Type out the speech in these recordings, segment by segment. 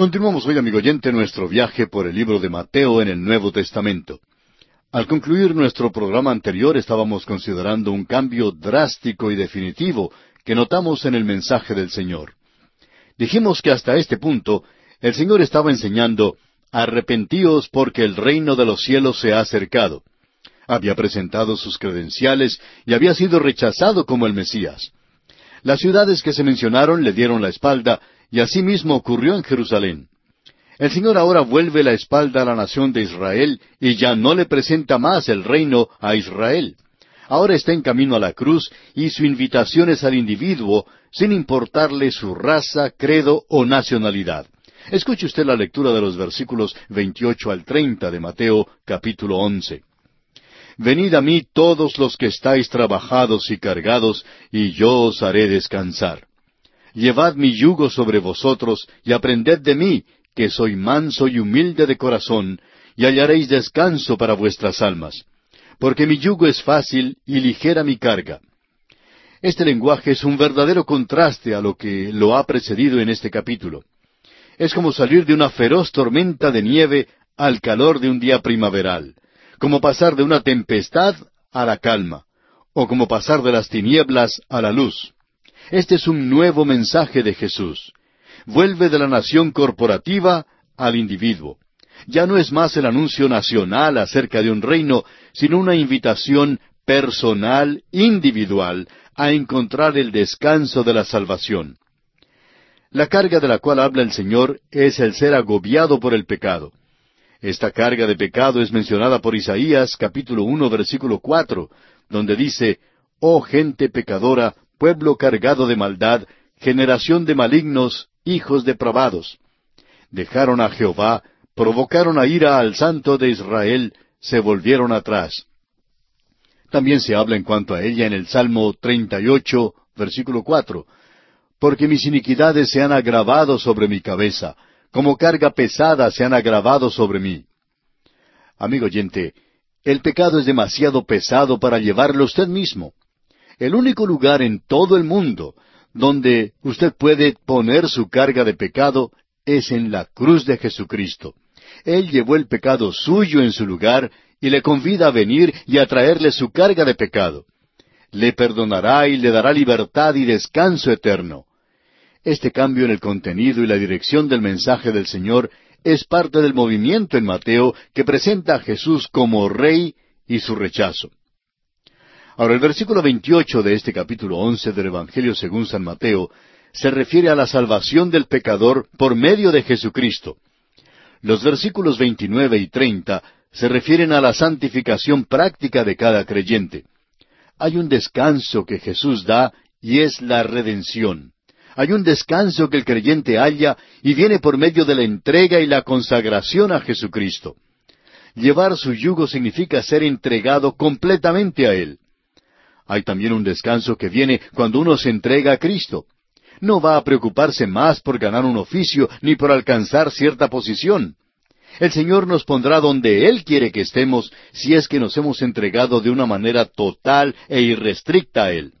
Continuamos hoy, amigo oyente, nuestro viaje por el libro de Mateo en el Nuevo Testamento. Al concluir nuestro programa anterior estábamos considerando un cambio drástico y definitivo que notamos en el mensaje del Señor. Dijimos que hasta este punto el Señor estaba enseñando, arrepentíos porque el reino de los cielos se ha acercado. Había presentado sus credenciales y había sido rechazado como el Mesías. Las ciudades que se mencionaron le dieron la espalda y asimismo ocurrió en Jerusalén. El Señor ahora vuelve la espalda a la nación de Israel y ya no le presenta más el reino a Israel. Ahora está en camino a la cruz y su invitación es al individuo sin importarle su raza, credo o nacionalidad. Escuche usted la lectura de los versículos 28 al 30 de Mateo capítulo 11. Venid a mí todos los que estáis trabajados y cargados, y yo os haré descansar. Llevad mi yugo sobre vosotros y aprended de mí, que soy manso y humilde de corazón, y hallaréis descanso para vuestras almas. Porque mi yugo es fácil y ligera mi carga. Este lenguaje es un verdadero contraste a lo que lo ha precedido en este capítulo. Es como salir de una feroz tormenta de nieve al calor de un día primaveral, como pasar de una tempestad a la calma, o como pasar de las tinieblas a la luz. Este es un nuevo mensaje de Jesús. Vuelve de la nación corporativa al individuo. Ya no es más el anuncio nacional acerca de un reino, sino una invitación personal, individual, a encontrar el descanso de la salvación. La carga de la cual habla el Señor es el ser agobiado por el pecado. Esta carga de pecado es mencionada por Isaías capítulo uno versículo cuatro, donde dice, Oh gente pecadora, pueblo cargado de maldad, generación de malignos, hijos depravados. Dejaron a Jehová, provocaron a ira al santo de Israel, se volvieron atrás. También se habla en cuanto a ella en el Salmo 38, versículo 4. Porque mis iniquidades se han agravado sobre mi cabeza, como carga pesada se han agravado sobre mí. Amigo oyente, el pecado es demasiado pesado para llevarlo usted mismo. El único lugar en todo el mundo donde usted puede poner su carga de pecado es en la cruz de Jesucristo. Él llevó el pecado suyo en su lugar y le convida a venir y a traerle su carga de pecado. Le perdonará y le dará libertad y descanso eterno. Este cambio en el contenido y la dirección del mensaje del Señor es parte del movimiento en Mateo que presenta a Jesús como Rey y su rechazo. Ahora, el versículo 28 de este capítulo 11 del Evangelio según San Mateo se refiere a la salvación del pecador por medio de Jesucristo. Los versículos 29 y 30 se refieren a la santificación práctica de cada creyente. Hay un descanso que Jesús da y es la redención. Hay un descanso que el creyente halla y viene por medio de la entrega y la consagración a Jesucristo. Llevar su yugo significa ser entregado completamente a Él. Hay también un descanso que viene cuando uno se entrega a Cristo. No va a preocuparse más por ganar un oficio ni por alcanzar cierta posición. El Señor nos pondrá donde Él quiere que estemos si es que nos hemos entregado de una manera total e irrestricta a Él.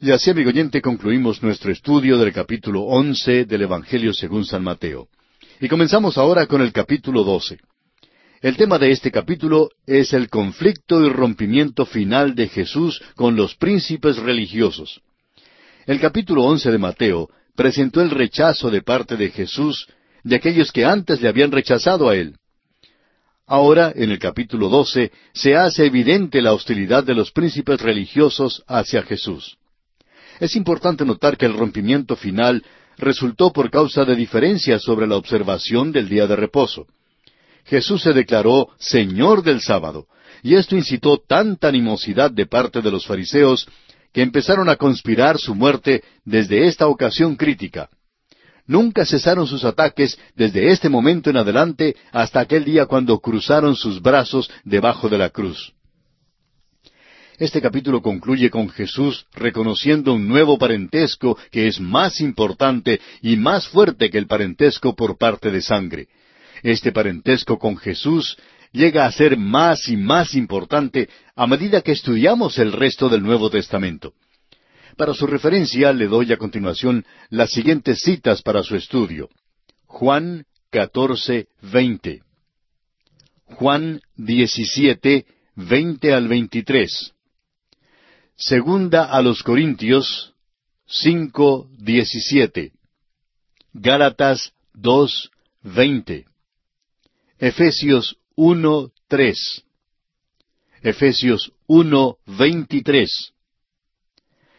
Y así, amigo oyente, concluimos nuestro estudio del capítulo once del Evangelio según San Mateo. Y comenzamos ahora con el capítulo doce. El tema de este capítulo es el conflicto y rompimiento final de Jesús con los príncipes religiosos. El capítulo once de Mateo presentó el rechazo de parte de Jesús de aquellos que antes le habían rechazado a él. Ahora, en el capítulo doce, se hace evidente la hostilidad de los príncipes religiosos hacia Jesús. Es importante notar que el rompimiento final resultó por causa de diferencias sobre la observación del día de reposo. Jesús se declaró Señor del sábado, y esto incitó tanta animosidad de parte de los fariseos que empezaron a conspirar su muerte desde esta ocasión crítica. Nunca cesaron sus ataques desde este momento en adelante hasta aquel día cuando cruzaron sus brazos debajo de la cruz. Este capítulo concluye con Jesús reconociendo un nuevo parentesco que es más importante y más fuerte que el parentesco por parte de sangre. Este parentesco con Jesús llega a ser más y más importante a medida que estudiamos el resto del Nuevo Testamento. Para su referencia le doy a continuación las siguientes citas para su estudio. Juan 14, 20. Juan 17, 20 al 23. Segunda a los Corintios 5, 17. Gálatas 2, 20. Efesios 1, 3. Efesios 1, 23.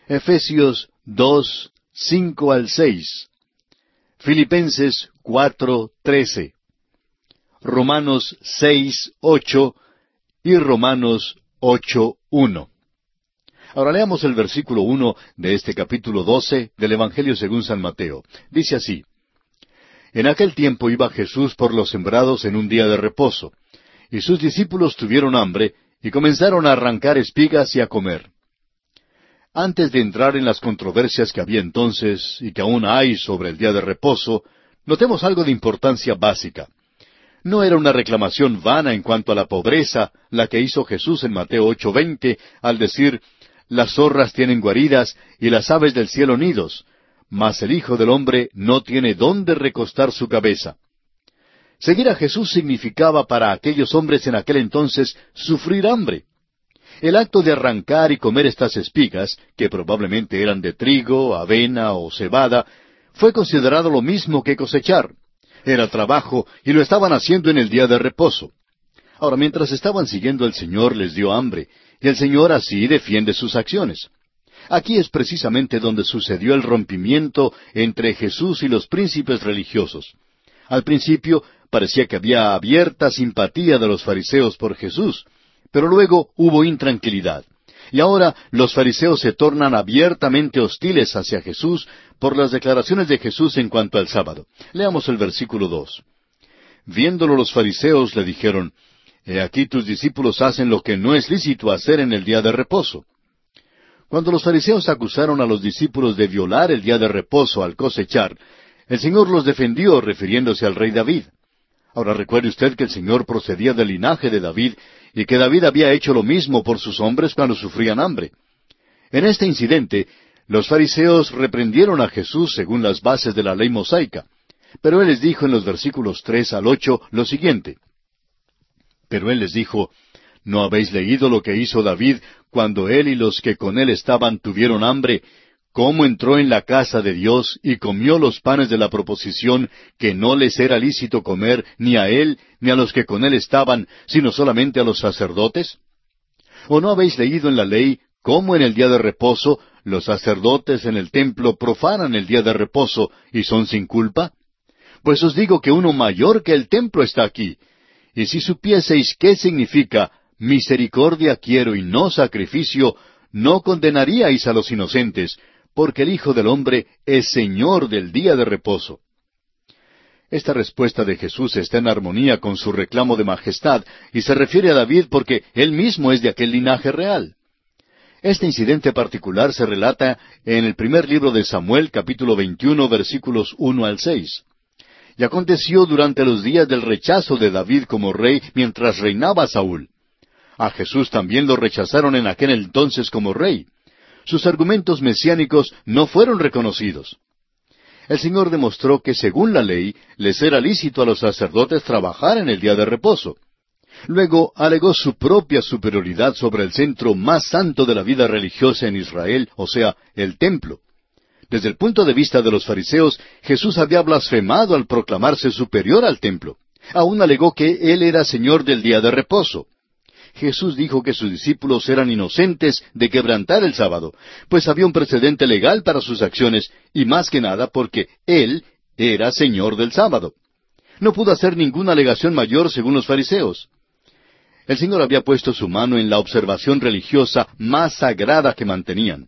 Efesios 2, 5 al 6. Filipenses 4, 13. Romanos 6, 8 y Romanos 8, 1. Ahora leamos el versículo 1 de este capítulo 12 del Evangelio según San Mateo. Dice así, En aquel tiempo iba Jesús por los sembrados en un día de reposo, y sus discípulos tuvieron hambre y comenzaron a arrancar espigas y a comer. Antes de entrar en las controversias que había entonces y que aún hay sobre el día de reposo, notemos algo de importancia básica. No era una reclamación vana en cuanto a la pobreza la que hizo Jesús en Mateo 8:20 al decir, las zorras tienen guaridas y las aves del cielo nidos, mas el Hijo del Hombre no tiene dónde recostar su cabeza. Seguir a Jesús significaba para aquellos hombres en aquel entonces sufrir hambre. El acto de arrancar y comer estas espigas, que probablemente eran de trigo, avena o cebada, fue considerado lo mismo que cosechar. Era trabajo y lo estaban haciendo en el día de reposo. Ahora, mientras estaban siguiendo al Señor, les dio hambre, y el Señor así defiende sus acciones. Aquí es precisamente donde sucedió el rompimiento entre Jesús y los príncipes religiosos. Al principio parecía que había abierta simpatía de los fariseos por Jesús, pero luego hubo intranquilidad. Y ahora los fariseos se tornan abiertamente hostiles hacia Jesús por las declaraciones de Jesús en cuanto al sábado. Leamos el versículo dos. Viéndolo los fariseos le dijeron, He aquí tus discípulos hacen lo que no es lícito hacer en el día de reposo. Cuando los fariseos acusaron a los discípulos de violar el día de reposo al cosechar, el Señor los defendió refiriéndose al rey David. Ahora recuerde usted que el Señor procedía del linaje de David y que David había hecho lo mismo por sus hombres cuando sufrían hambre. En este incidente, los fariseos reprendieron a Jesús según las bases de la ley mosaica, pero él les dijo en los versículos tres al ocho lo siguiente. Pero él les dijo, ¿No habéis leído lo que hizo David cuando él y los que con él estaban tuvieron hambre cómo entró en la casa de Dios y comió los panes de la proposición que no les era lícito comer ni a él ni a los que con él estaban, sino solamente a los sacerdotes? ¿O no habéis leído en la ley cómo en el día de reposo los sacerdotes en el templo profanan el día de reposo y son sin culpa? Pues os digo que uno mayor que el templo está aquí. Y si supieseis qué significa misericordia quiero y no sacrificio, no condenaríais a los inocentes, porque el Hijo del Hombre es Señor del día de reposo. Esta respuesta de Jesús está en armonía con su reclamo de majestad y se refiere a David porque él mismo es de aquel linaje real. Este incidente particular se relata en el primer libro de Samuel capítulo 21 versículos 1 al 6. Y aconteció durante los días del rechazo de David como rey mientras reinaba Saúl. A Jesús también lo rechazaron en aquel entonces como rey sus argumentos mesiánicos no fueron reconocidos. El Señor demostró que según la ley les era lícito a los sacerdotes trabajar en el día de reposo. Luego alegó su propia superioridad sobre el centro más santo de la vida religiosa en Israel, o sea, el templo. Desde el punto de vista de los fariseos, Jesús había blasfemado al proclamarse superior al templo. Aún alegó que Él era Señor del día de reposo. Jesús dijo que sus discípulos eran inocentes de quebrantar el sábado, pues había un precedente legal para sus acciones, y más que nada porque Él era Señor del sábado. No pudo hacer ninguna alegación mayor según los fariseos. El Señor había puesto su mano en la observación religiosa más sagrada que mantenían.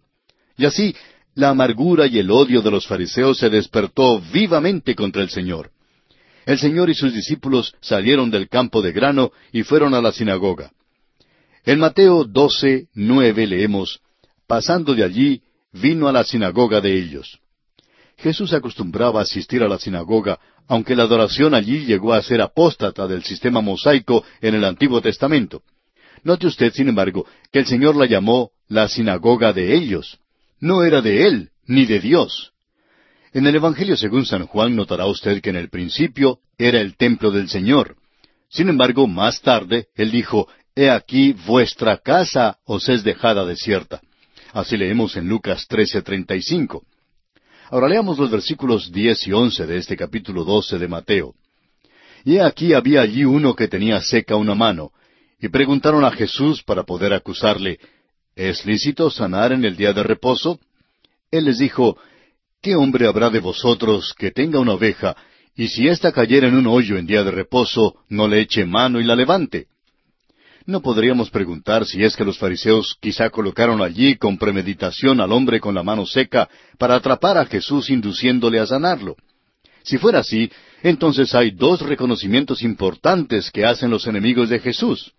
Y así, la amargura y el odio de los fariseos se despertó vivamente contra el Señor. El Señor y sus discípulos salieron del campo de grano y fueron a la sinagoga. En Mateo 12, nueve leemos, Pasando de allí, vino a la sinagoga de ellos. Jesús acostumbraba a asistir a la sinagoga, aunque la adoración allí llegó a ser apóstata del sistema mosaico en el Antiguo Testamento. Note usted, sin embargo, que el Señor la llamó la sinagoga de ellos. no era de Él, ni de Dios. En el Evangelio según San Juan notará usted que en el principio era el templo del Señor. Sin embargo, más tarde, Él dijo, He aquí vuestra casa os es dejada desierta. Así leemos en Lucas 13:35. Ahora leamos los versículos diez y once de este capítulo doce de Mateo. Y aquí había allí uno que tenía seca una mano, y preguntaron a Jesús para poder acusarle, ¿Es lícito sanar en el día de reposo? Él les dijo, ¿Qué hombre habrá de vosotros que tenga una oveja, y si ésta cayera en un hoyo en día de reposo, no le eche mano y la levante? ¿No podríamos preguntar si es que los fariseos quizá colocaron allí con premeditación al hombre con la mano seca para atrapar a Jesús induciéndole a sanarlo? Si fuera así, entonces hay dos reconocimientos importantes que hacen los enemigos de Jesús.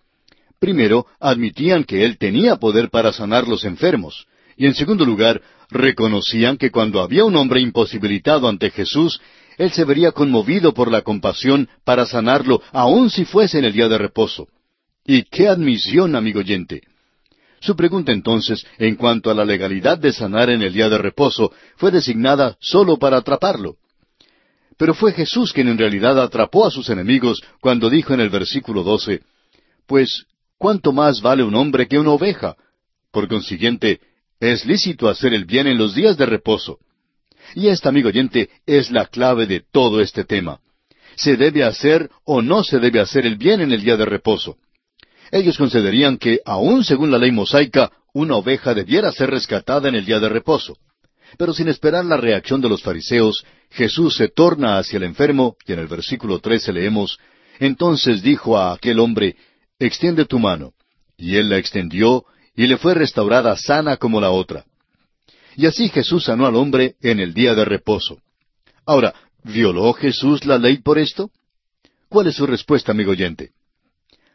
Primero, admitían que Él tenía poder para sanar los enfermos. Y en segundo lugar, reconocían que cuando había un hombre imposibilitado ante Jesús, Él se vería conmovido por la compasión para sanarlo, aun si fuese en el día de reposo. Y qué admisión, amigo oyente. Su pregunta entonces, en cuanto a la legalidad de sanar en el día de reposo, fue designada solo para atraparlo. Pero fue Jesús quien en realidad atrapó a sus enemigos cuando dijo en el versículo doce, Pues ¿cuánto más vale un hombre que una oveja? Por consiguiente, es lícito hacer el bien en los días de reposo. Y esta, amigo oyente, es la clave de todo este tema. ¿Se debe hacer o no se debe hacer el bien en el día de reposo? Ellos concederían que, aun según la ley mosaica, una oveja debiera ser rescatada en el día de reposo. Pero sin esperar la reacción de los fariseos, Jesús se torna hacia el enfermo, y en el versículo trece leemos, Entonces dijo a aquel hombre, extiende tu mano. Y él la extendió, y le fue restaurada sana como la otra. Y así Jesús sanó al hombre en el día de reposo. Ahora, ¿violó Jesús la ley por esto? ¿Cuál es su respuesta, amigo oyente?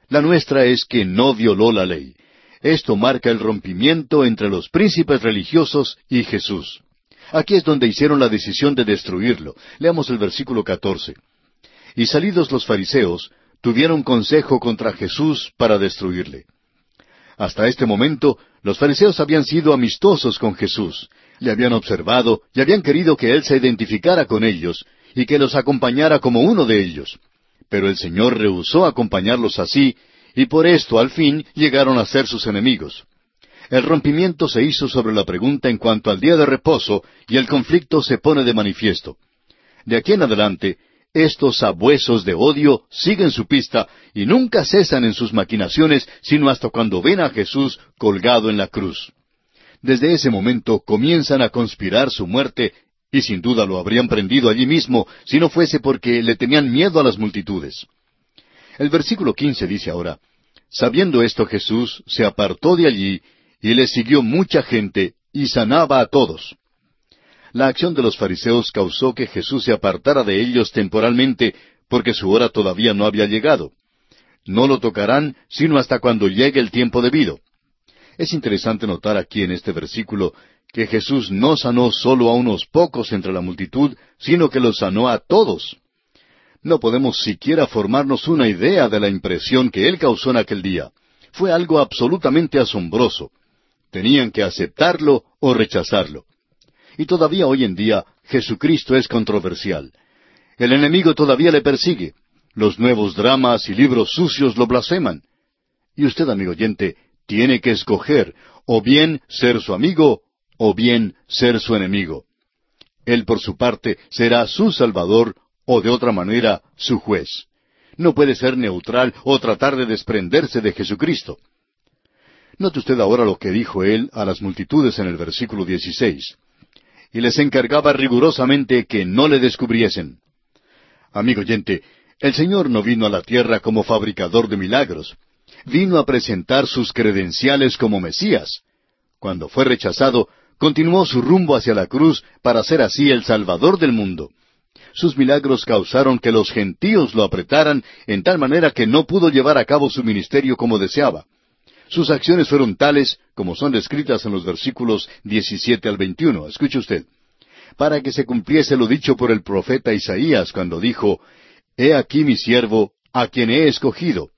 La nuestra es que no violó la ley. Esto marca el rompimiento entre los príncipes religiosos y Jesús. Aquí es donde hicieron la decisión de destruirlo. Leamos el versículo catorce. Y salidos los fariseos, tuvieron consejo contra Jesús para destruirle. Hasta este momento, los fariseos habían sido amistosos con Jesús, le habían observado y habían querido que Él se identificara con ellos y que los acompañara como uno de ellos. Pero el Señor rehusó acompañarlos así, y por esto al fin llegaron a ser sus enemigos. El rompimiento se hizo sobre la pregunta en cuanto al día de reposo, y el conflicto se pone de manifiesto. De aquí en adelante, estos sabuesos de odio siguen su pista y nunca cesan en sus maquinaciones sino hasta cuando ven a Jesús colgado en la cruz. Desde ese momento comienzan a conspirar su muerte y sin duda lo habrían prendido allí mismo si no fuese porque le tenían miedo a las multitudes. El versículo quince dice ahora, Sabiendo esto Jesús se apartó de allí y le siguió mucha gente y sanaba a todos. La acción de los fariseos causó que Jesús se apartara de ellos temporalmente, porque su hora todavía no había llegado. No lo tocarán sino hasta cuando llegue el tiempo debido. Es interesante notar aquí en este versículo que Jesús no sanó solo a unos pocos entre la multitud, sino que los sanó a todos. No podemos siquiera formarnos una idea de la impresión que Él causó en aquel día. Fue algo absolutamente asombroso. Tenían que aceptarlo o rechazarlo. Y todavía hoy en día Jesucristo es controversial. El enemigo todavía le persigue. Los nuevos dramas y libros sucios lo blasfeman. Y usted, amigo oyente, tiene que escoger o bien ser su amigo o bien ser su enemigo. Él, por su parte, será su Salvador o de otra manera su juez. No puede ser neutral o tratar de desprenderse de Jesucristo. Note usted ahora lo que dijo él a las multitudes en el versículo 16 y les encargaba rigurosamente que no le descubriesen. Amigo oyente, el Señor no vino a la tierra como fabricador de milagros, vino a presentar sus credenciales como Mesías. Cuando fue rechazado, continuó su rumbo hacia la cruz para ser así el Salvador del mundo. Sus milagros causaron que los gentíos lo apretaran en tal manera que no pudo llevar a cabo su ministerio como deseaba. Sus acciones fueron tales como son descritas en los versículos 17 al 21. Escuche usted. Para que se cumpliese lo dicho por el profeta Isaías cuando dijo, He aquí mi siervo, a quien he escogido,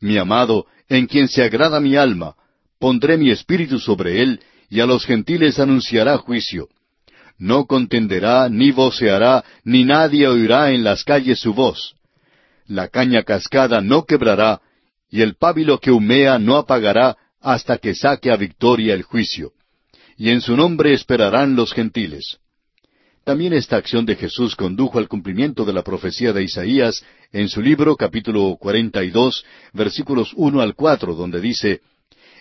mi amado, en quien se agrada mi alma, pondré mi espíritu sobre él, y a los gentiles anunciará juicio. No contenderá, ni voceará, ni nadie oirá en las calles su voz. La caña cascada no quebrará, y el pábilo que humea no apagará hasta que saque a victoria el juicio. Y en su nombre esperarán los gentiles. También esta acción de Jesús condujo al cumplimiento de la profecía de Isaías en su libro capítulo 42, versículos uno al cuatro, donde dice,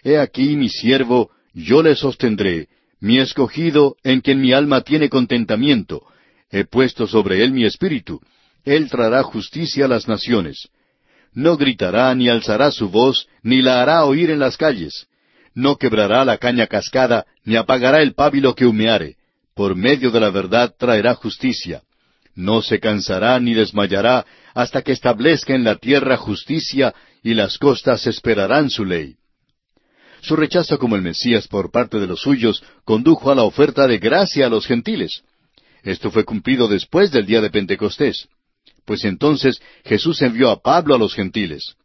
He aquí mi siervo, yo le sostendré, mi escogido, en quien mi alma tiene contentamiento. He puesto sobre él mi espíritu. Él traerá justicia a las naciones. No gritará ni alzará su voz, ni la hará oír en las calles. No quebrará la caña cascada, ni apagará el pábilo que humeare por medio de la verdad traerá justicia. No se cansará ni desmayará hasta que establezca en la tierra justicia y las costas esperarán su ley. Su rechazo como el Mesías por parte de los suyos condujo a la oferta de gracia a los gentiles. Esto fue cumplido después del día de Pentecostés. Pues entonces Jesús envió a Pablo a los gentiles.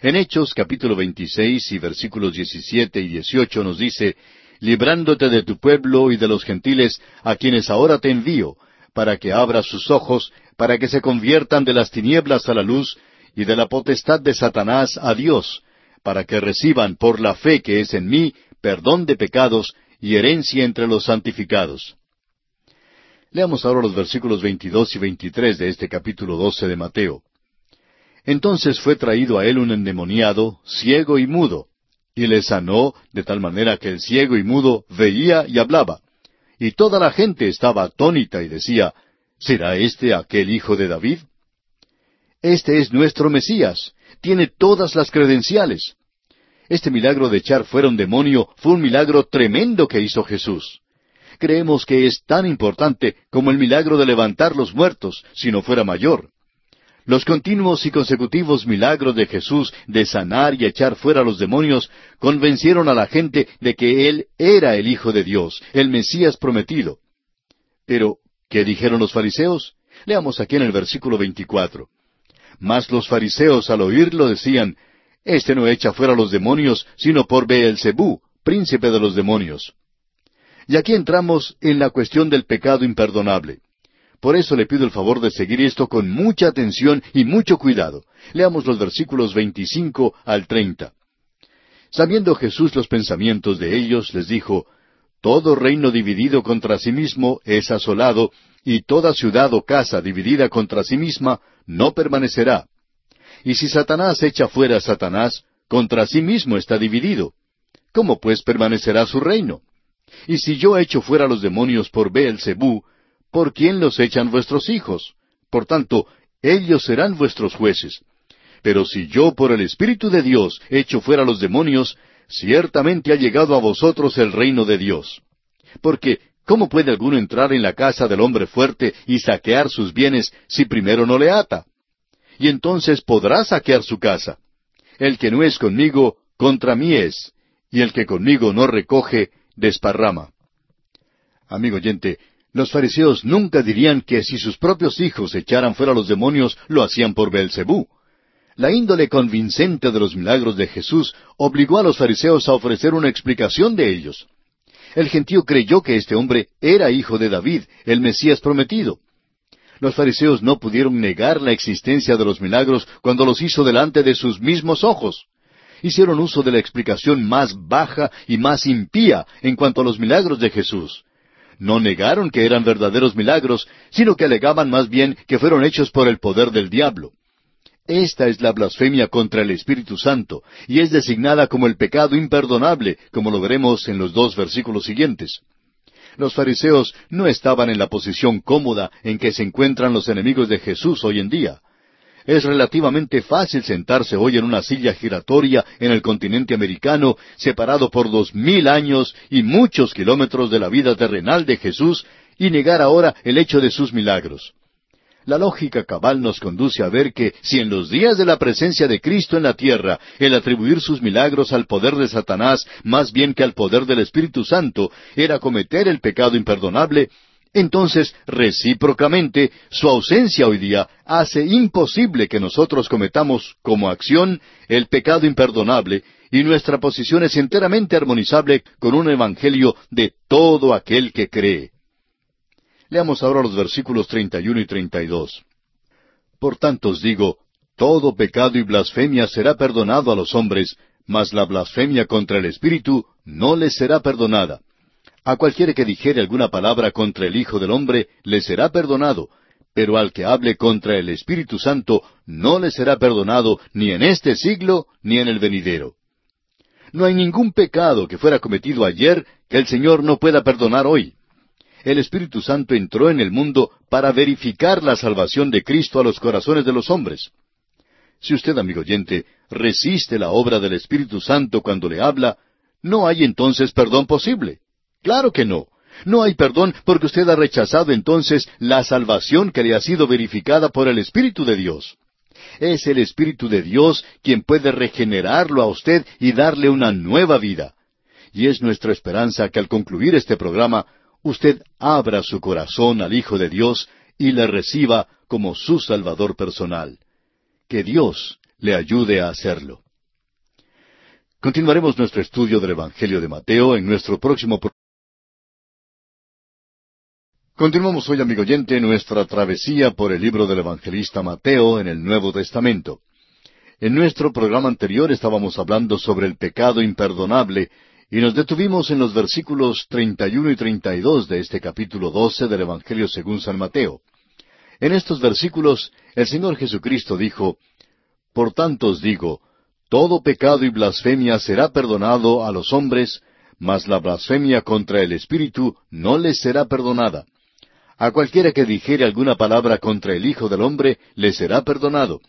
En Hechos capítulo 26 y versículos 17 y 18 nos dice, librándote de tu pueblo y de los gentiles a quienes ahora te envío, para que abras sus ojos, para que se conviertan de las tinieblas a la luz y de la potestad de Satanás a Dios, para que reciban por la fe que es en mí perdón de pecados y herencia entre los santificados. Leamos ahora los versículos 22 y 23 de este capítulo 12 de Mateo. Entonces fue traído a él un endemoniado, ciego y mudo, y le sanó de tal manera que el ciego y mudo veía y hablaba. Y toda la gente estaba atónita y decía, ¿será este aquel hijo de David? Este es nuestro Mesías, tiene todas las credenciales. Este milagro de echar fuera un demonio fue un milagro tremendo que hizo Jesús. Creemos que es tan importante como el milagro de levantar los muertos, si no fuera mayor. Los continuos y consecutivos milagros de Jesús de sanar y echar fuera los demonios convencieron a la gente de que Él era el Hijo de Dios, el Mesías prometido. Pero, ¿qué dijeron los fariseos? Leamos aquí en el versículo 24. Mas los fariseos al oírlo decían, Este no echa fuera los demonios, sino por Beelzebú, príncipe de los demonios. Y aquí entramos en la cuestión del pecado imperdonable. Por eso le pido el favor de seguir esto con mucha atención y mucho cuidado. Leamos los versículos 25 al 30. Sabiendo Jesús los pensamientos de ellos, les dijo, Todo reino dividido contra sí mismo es asolado, y toda ciudad o casa dividida contra sí misma no permanecerá. Y si Satanás echa fuera a Satanás, contra sí mismo está dividido. ¿Cómo pues permanecerá su reino? Y si yo echo fuera los demonios por Beelzebú, ¿por quién los echan vuestros hijos? Por tanto, ellos serán vuestros jueces. Pero si yo por el Espíritu de Dios echo fuera los demonios, ciertamente ha llegado a vosotros el reino de Dios. Porque, ¿cómo puede alguno entrar en la casa del hombre fuerte y saquear sus bienes si primero no le ata? Y entonces podrá saquear su casa. El que no es conmigo, contra mí es, y el que conmigo no recoge, desparrama. Amigo oyente, los fariseos nunca dirían que si sus propios hijos echaran fuera los demonios, lo hacían por Belcebú. La índole convincente de los milagros de Jesús obligó a los fariseos a ofrecer una explicación de ellos. El gentío creyó que este hombre era hijo de David, el Mesías prometido. Los fariseos no pudieron negar la existencia de los milagros cuando los hizo delante de sus mismos ojos. Hicieron uso de la explicación más baja y más impía en cuanto a los milagros de Jesús no negaron que eran verdaderos milagros, sino que alegaban más bien que fueron hechos por el poder del diablo. Esta es la blasfemia contra el Espíritu Santo, y es designada como el pecado imperdonable, como lo veremos en los dos versículos siguientes. Los fariseos no estaban en la posición cómoda en que se encuentran los enemigos de Jesús hoy en día. Es relativamente fácil sentarse hoy en una silla giratoria en el continente americano, separado por dos mil años y muchos kilómetros de la vida terrenal de Jesús, y negar ahora el hecho de sus milagros. La lógica cabal nos conduce a ver que si en los días de la presencia de Cristo en la tierra, el atribuir sus milagros al poder de Satanás más bien que al poder del Espíritu Santo era cometer el pecado imperdonable, entonces recíprocamente su ausencia hoy día hace imposible que nosotros cometamos como acción el pecado imperdonable y nuestra posición es enteramente armonizable con un evangelio de todo aquel que cree. Leamos ahora los versículos 31 y 32. Por tanto os digo, todo pecado y blasfemia será perdonado a los hombres, mas la blasfemia contra el Espíritu no les será perdonada. A cualquiera que dijere alguna palabra contra el Hijo del Hombre, le será perdonado, pero al que hable contra el Espíritu Santo, no le será perdonado ni en este siglo ni en el venidero. No hay ningún pecado que fuera cometido ayer que el Señor no pueda perdonar hoy. El Espíritu Santo entró en el mundo para verificar la salvación de Cristo a los corazones de los hombres. Si usted, amigo oyente, resiste la obra del Espíritu Santo cuando le habla, no hay entonces perdón posible. Claro que no. No hay perdón porque usted ha rechazado entonces la salvación que le ha sido verificada por el Espíritu de Dios. Es el Espíritu de Dios quien puede regenerarlo a usted y darle una nueva vida. Y es nuestra esperanza que al concluir este programa usted abra su corazón al Hijo de Dios y le reciba como su Salvador personal. Que Dios le ayude a hacerlo. Continuaremos nuestro estudio del Evangelio de Mateo en nuestro próximo programa. Continuamos hoy, amigo oyente, nuestra travesía por el libro del evangelista Mateo en el Nuevo Testamento. En nuestro programa anterior estábamos hablando sobre el pecado imperdonable y nos detuvimos en los versículos 31 y 32 de este capítulo 12 del Evangelio según San Mateo. En estos versículos el Señor Jesucristo dijo, Por tanto os digo, todo pecado y blasfemia será perdonado a los hombres, mas la blasfemia contra el Espíritu no les será perdonada. A cualquiera que dijere alguna palabra contra el Hijo del Hombre, le será perdonado.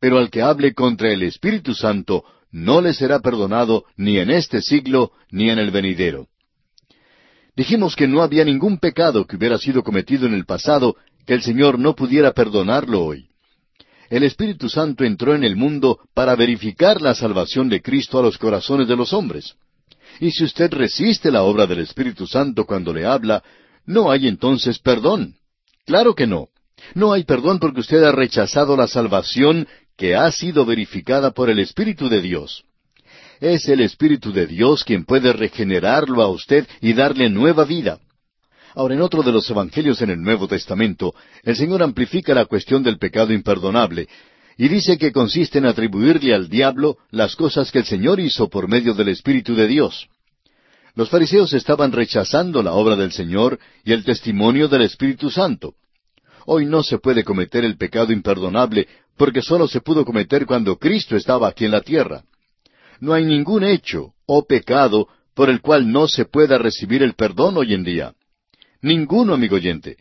Pero al que hable contra el Espíritu Santo, no le será perdonado ni en este siglo ni en el venidero. Dijimos que no había ningún pecado que hubiera sido cometido en el pasado que el Señor no pudiera perdonarlo hoy. El Espíritu Santo entró en el mundo para verificar la salvación de Cristo a los corazones de los hombres. Y si usted resiste la obra del Espíritu Santo cuando le habla, no hay entonces perdón. Claro que no. No hay perdón porque usted ha rechazado la salvación que ha sido verificada por el Espíritu de Dios. Es el Espíritu de Dios quien puede regenerarlo a usted y darle nueva vida. Ahora, en otro de los Evangelios en el Nuevo Testamento, el Señor amplifica la cuestión del pecado imperdonable y dice que consiste en atribuirle al diablo las cosas que el Señor hizo por medio del Espíritu de Dios. Los fariseos estaban rechazando la obra del Señor y el testimonio del Espíritu Santo. Hoy no se puede cometer el pecado imperdonable porque sólo se pudo cometer cuando Cristo estaba aquí en la tierra. No hay ningún hecho o pecado por el cual no se pueda recibir el perdón hoy en día. Ninguno, amigo oyente.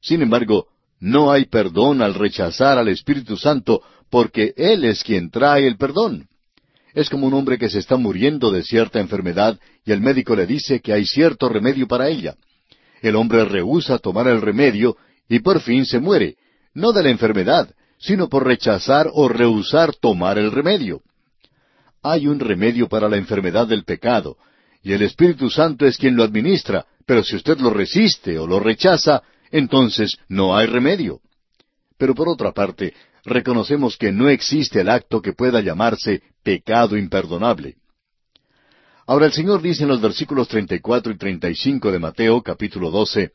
Sin embargo, no hay perdón al rechazar al Espíritu Santo porque Él es quien trae el perdón. Es como un hombre que se está muriendo de cierta enfermedad y el médico le dice que hay cierto remedio para ella. El hombre rehúsa tomar el remedio y por fin se muere, no de la enfermedad, sino por rechazar o rehusar tomar el remedio. Hay un remedio para la enfermedad del pecado, y el Espíritu Santo es quien lo administra, pero si usted lo resiste o lo rechaza, entonces no hay remedio. Pero por otra parte, reconocemos que no existe el acto que pueda llamarse pecado imperdonable. Ahora el Señor dice en los versículos 34 y 35 de Mateo capítulo 12,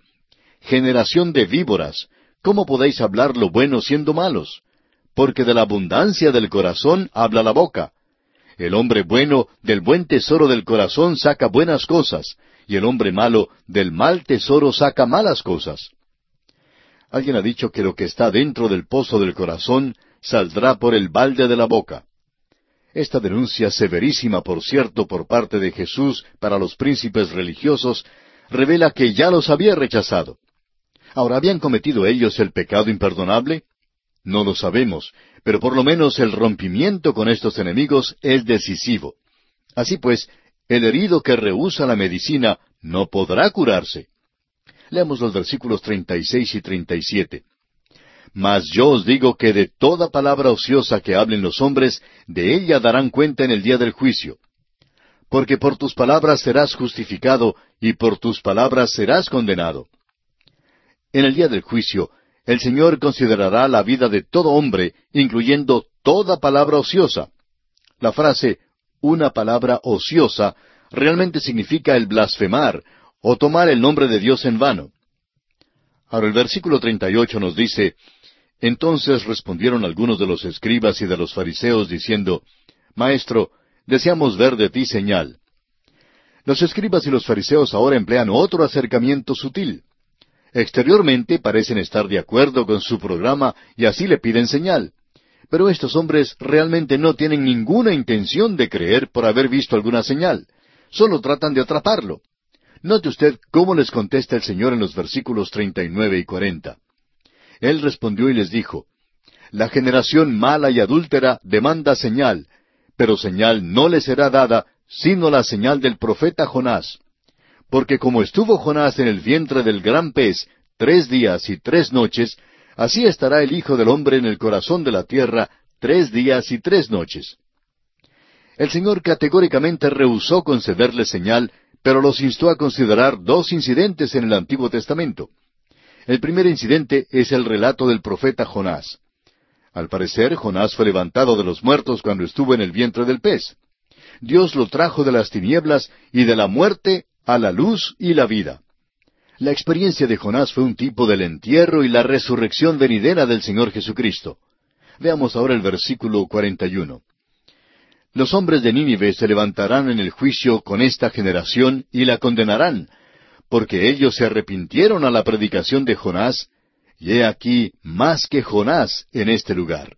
Generación de víboras, ¿cómo podéis hablar lo bueno siendo malos? Porque de la abundancia del corazón habla la boca. El hombre bueno del buen tesoro del corazón saca buenas cosas, y el hombre malo del mal tesoro saca malas cosas. Alguien ha dicho que lo que está dentro del pozo del corazón saldrá por el balde de la boca. Esta denuncia severísima, por cierto, por parte de Jesús para los príncipes religiosos, revela que ya los había rechazado. Ahora, ¿habían cometido ellos el pecado imperdonable? No lo sabemos, pero por lo menos el rompimiento con estos enemigos es decisivo. Así pues, el herido que rehúsa la medicina no podrá curarse. Leamos los versículos 36 y 37. Mas yo os digo que de toda palabra ociosa que hablen los hombres, de ella darán cuenta en el día del juicio. Porque por tus palabras serás justificado, y por tus palabras serás condenado. En el día del juicio, el Señor considerará la vida de todo hombre, incluyendo toda palabra ociosa. La frase una palabra ociosa realmente significa el blasfemar o tomar el nombre de Dios en vano. Ahora el versículo 38 nos dice, Entonces respondieron algunos de los escribas y de los fariseos diciendo, Maestro, deseamos ver de ti señal. Los escribas y los fariseos ahora emplean otro acercamiento sutil. Exteriormente parecen estar de acuerdo con su programa y así le piden señal. Pero estos hombres realmente no tienen ninguna intención de creer por haber visto alguna señal. Solo tratan de atraparlo. Note usted cómo les contesta el Señor en los versículos 39 y 40. Él respondió y les dijo, La generación mala y adúltera demanda señal, pero señal no le será dada sino la señal del profeta Jonás. Porque como estuvo Jonás en el vientre del gran pez tres días y tres noches, así estará el Hijo del Hombre en el corazón de la tierra tres días y tres noches. El Señor categóricamente rehusó concederle señal, pero los instó a considerar dos incidentes en el Antiguo Testamento. El primer incidente es el relato del profeta Jonás. Al parecer, Jonás fue levantado de los muertos cuando estuvo en el vientre del pez. Dios lo trajo de las tinieblas y de la muerte a la luz y la vida. La experiencia de Jonás fue un tipo del entierro y la resurrección venidera del Señor Jesucristo. Veamos ahora el versículo 41. Los hombres de Nínive se levantarán en el juicio con esta generación y la condenarán, porque ellos se arrepintieron a la predicación de Jonás, y he aquí más que Jonás en este lugar.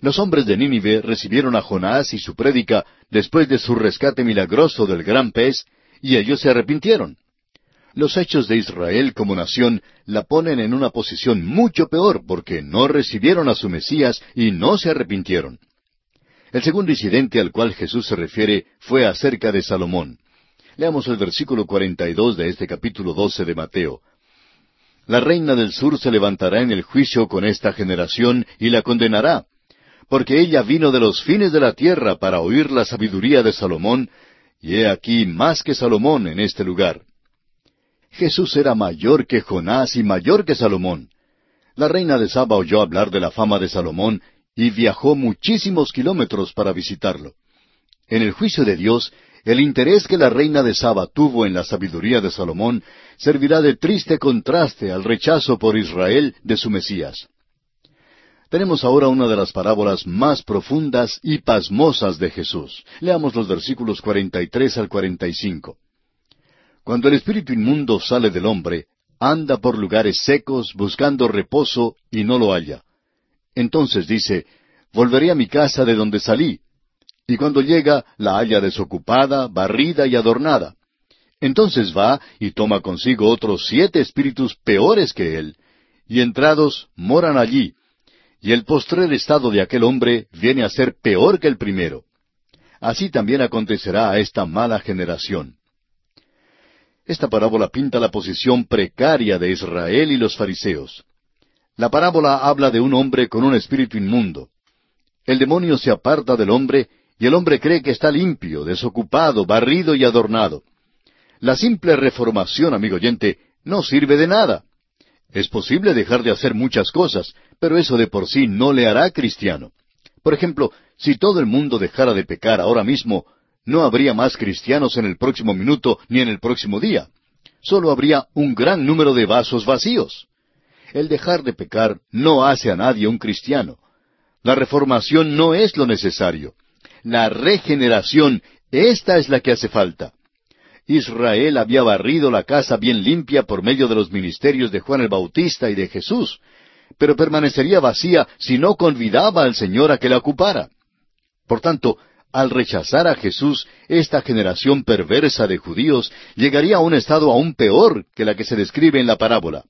Los hombres de Nínive recibieron a Jonás y su prédica después de su rescate milagroso del gran pez, y ellos se arrepintieron. Los hechos de Israel como nación la ponen en una posición mucho peor porque no recibieron a su Mesías y no se arrepintieron. El segundo incidente al cual Jesús se refiere fue acerca de Salomón. Leamos el versículo 42 de este capítulo 12 de Mateo. La reina del sur se levantará en el juicio con esta generación y la condenará, porque ella vino de los fines de la tierra para oír la sabiduría de Salomón, y he aquí más que Salomón en este lugar. Jesús era mayor que Jonás y mayor que Salomón. La reina de Saba oyó hablar de la fama de Salomón y viajó muchísimos kilómetros para visitarlo. En el juicio de Dios, el interés que la reina de Saba tuvo en la sabiduría de Salomón servirá de triste contraste al rechazo por Israel de su Mesías. Tenemos ahora una de las parábolas más profundas y pasmosas de Jesús. Leamos los versículos 43 al 45. Cuando el espíritu inmundo sale del hombre, anda por lugares secos buscando reposo y no lo halla. Entonces dice, Volveré a mi casa de donde salí. Y cuando llega, la halla desocupada, barrida y adornada. Entonces va y toma consigo otros siete espíritus peores que él, y entrados moran allí, y el postrer estado de aquel hombre viene a ser peor que el primero. Así también acontecerá a esta mala generación. Esta parábola pinta la posición precaria de Israel y los fariseos. La parábola habla de un hombre con un espíritu inmundo. El demonio se aparta del hombre y el hombre cree que está limpio, desocupado, barrido y adornado. La simple reformación, amigo oyente, no sirve de nada. Es posible dejar de hacer muchas cosas, pero eso de por sí no le hará cristiano. Por ejemplo, si todo el mundo dejara de pecar ahora mismo, no habría más cristianos en el próximo minuto ni en el próximo día. Solo habría un gran número de vasos vacíos. El dejar de pecar no hace a nadie un cristiano. La reformación no es lo necesario. La regeneración, esta es la que hace falta. Israel había barrido la casa bien limpia por medio de los ministerios de Juan el Bautista y de Jesús, pero permanecería vacía si no convidaba al Señor a que la ocupara. Por tanto, al rechazar a Jesús, esta generación perversa de judíos llegaría a un estado aún peor que la que se describe en la parábola.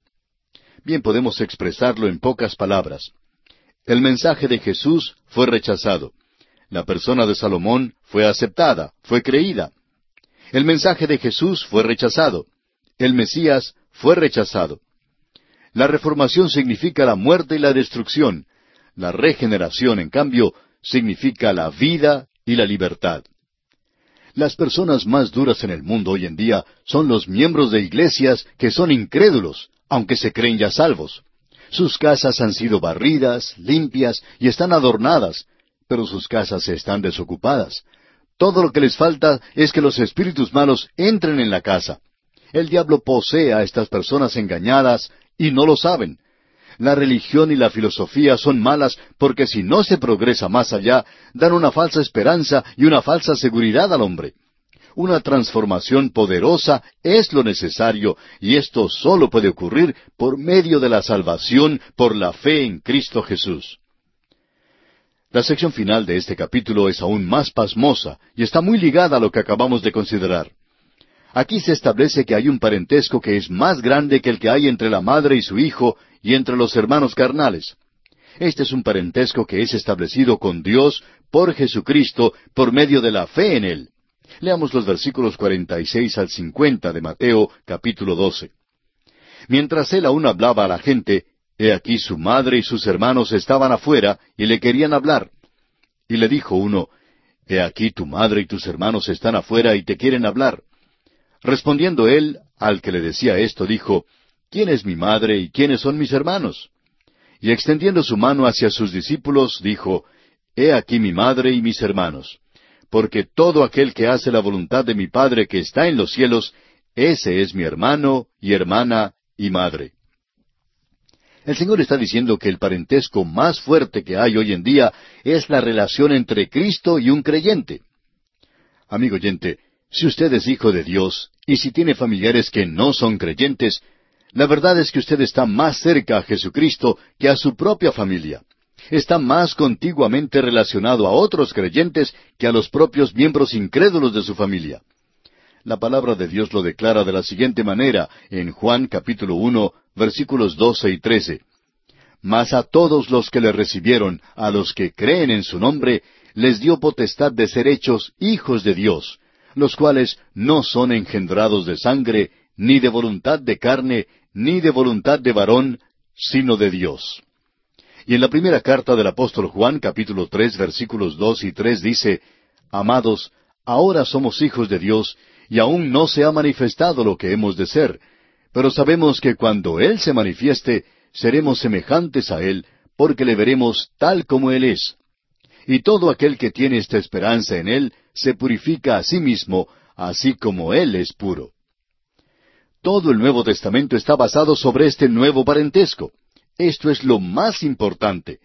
Bien podemos expresarlo en pocas palabras. El mensaje de Jesús fue rechazado. La persona de Salomón fue aceptada, fue creída. El mensaje de Jesús fue rechazado. El Mesías fue rechazado. La reformación significa la muerte y la destrucción. La regeneración, en cambio, significa la vida y la libertad. Las personas más duras en el mundo hoy en día son los miembros de iglesias que son incrédulos, aunque se creen ya salvos. Sus casas han sido barridas, limpias y están adornadas, pero sus casas están desocupadas. Todo lo que les falta es que los espíritus malos entren en la casa. El diablo posee a estas personas engañadas y no lo saben. La religión y la filosofía son malas porque si no se progresa más allá, dan una falsa esperanza y una falsa seguridad al hombre. Una transformación poderosa es lo necesario y esto solo puede ocurrir por medio de la salvación por la fe en Cristo Jesús. La sección final de este capítulo es aún más pasmosa y está muy ligada a lo que acabamos de considerar. Aquí se establece que hay un parentesco que es más grande que el que hay entre la madre y su hijo y entre los hermanos carnales. Este es un parentesco que es establecido con Dios por Jesucristo por medio de la fe en Él. Leamos los versículos 46 al 50 de Mateo capítulo 12. Mientras él aún hablaba a la gente, he aquí su madre y sus hermanos estaban afuera y le querían hablar. Y le dijo uno, He aquí tu madre y tus hermanos están afuera y te quieren hablar. Respondiendo él al que le decía esto, dijo, ¿quién es mi madre y quiénes son mis hermanos? Y extendiendo su mano hacia sus discípulos, dijo, He aquí mi madre y mis hermanos, porque todo aquel que hace la voluntad de mi Padre que está en los cielos, ese es mi hermano y hermana y madre. El Señor está diciendo que el parentesco más fuerte que hay hoy en día es la relación entre Cristo y un creyente. Amigo oyente, si usted es hijo de Dios y si tiene familiares que no son creyentes, la verdad es que usted está más cerca a Jesucristo que a su propia familia. Está más contiguamente relacionado a otros creyentes que a los propios miembros incrédulos de su familia. La palabra de Dios lo declara de la siguiente manera en Juan capítulo uno, versículos doce y trece. Mas a todos los que le recibieron, a los que creen en su nombre, les dio potestad de ser hechos hijos de Dios, los cuales no son engendrados de sangre, ni de voluntad de carne, ni de voluntad de varón, sino de Dios. Y en la primera carta del apóstol Juan, capítulo tres, versículos dos y tres, dice, Amados, ahora somos hijos de Dios, y aún no se ha manifestado lo que hemos de ser, pero sabemos que cuando Él se manifieste, seremos semejantes a Él, porque le veremos tal como Él es. Y todo aquel que tiene esta esperanza en Él se purifica a sí mismo, así como Él es puro. Todo el Nuevo Testamento está basado sobre este nuevo parentesco. Esto es lo más importante.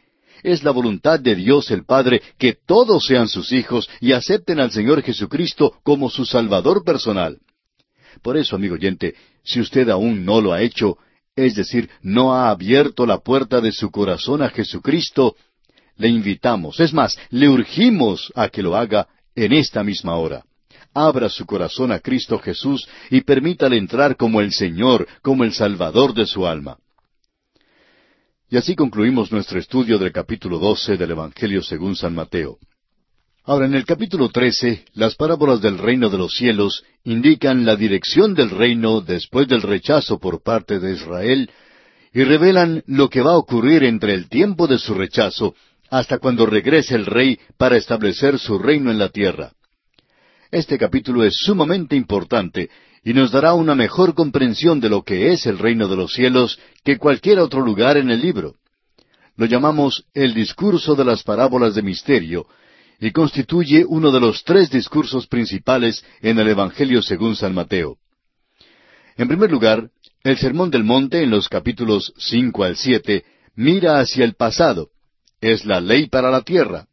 Es la voluntad de Dios el Padre que todos sean sus hijos y acepten al Señor Jesucristo como su Salvador personal. Por eso, amigo oyente, si usted aún no lo ha hecho, es decir, no ha abierto la puerta de su corazón a Jesucristo, le invitamos, es más, le urgimos a que lo haga en esta misma hora. Abra su corazón a Cristo Jesús y permítale entrar como el Señor, como el Salvador de su alma. Y así concluimos nuestro estudio del capítulo 12 del Evangelio según San Mateo. Ahora, en el capítulo 13, las parábolas del reino de los cielos indican la dirección del reino después del rechazo por parte de Israel y revelan lo que va a ocurrir entre el tiempo de su rechazo hasta cuando regrese el rey para establecer su reino en la tierra. Este capítulo es sumamente importante y nos dará una mejor comprensión de lo que es el reino de los cielos que cualquier otro lugar en el libro. Lo llamamos el discurso de las parábolas de misterio y constituye uno de los tres discursos principales en el Evangelio según San Mateo. En primer lugar, el Sermón del Monte en los capítulos cinco al siete mira hacia el pasado, es la ley para la tierra.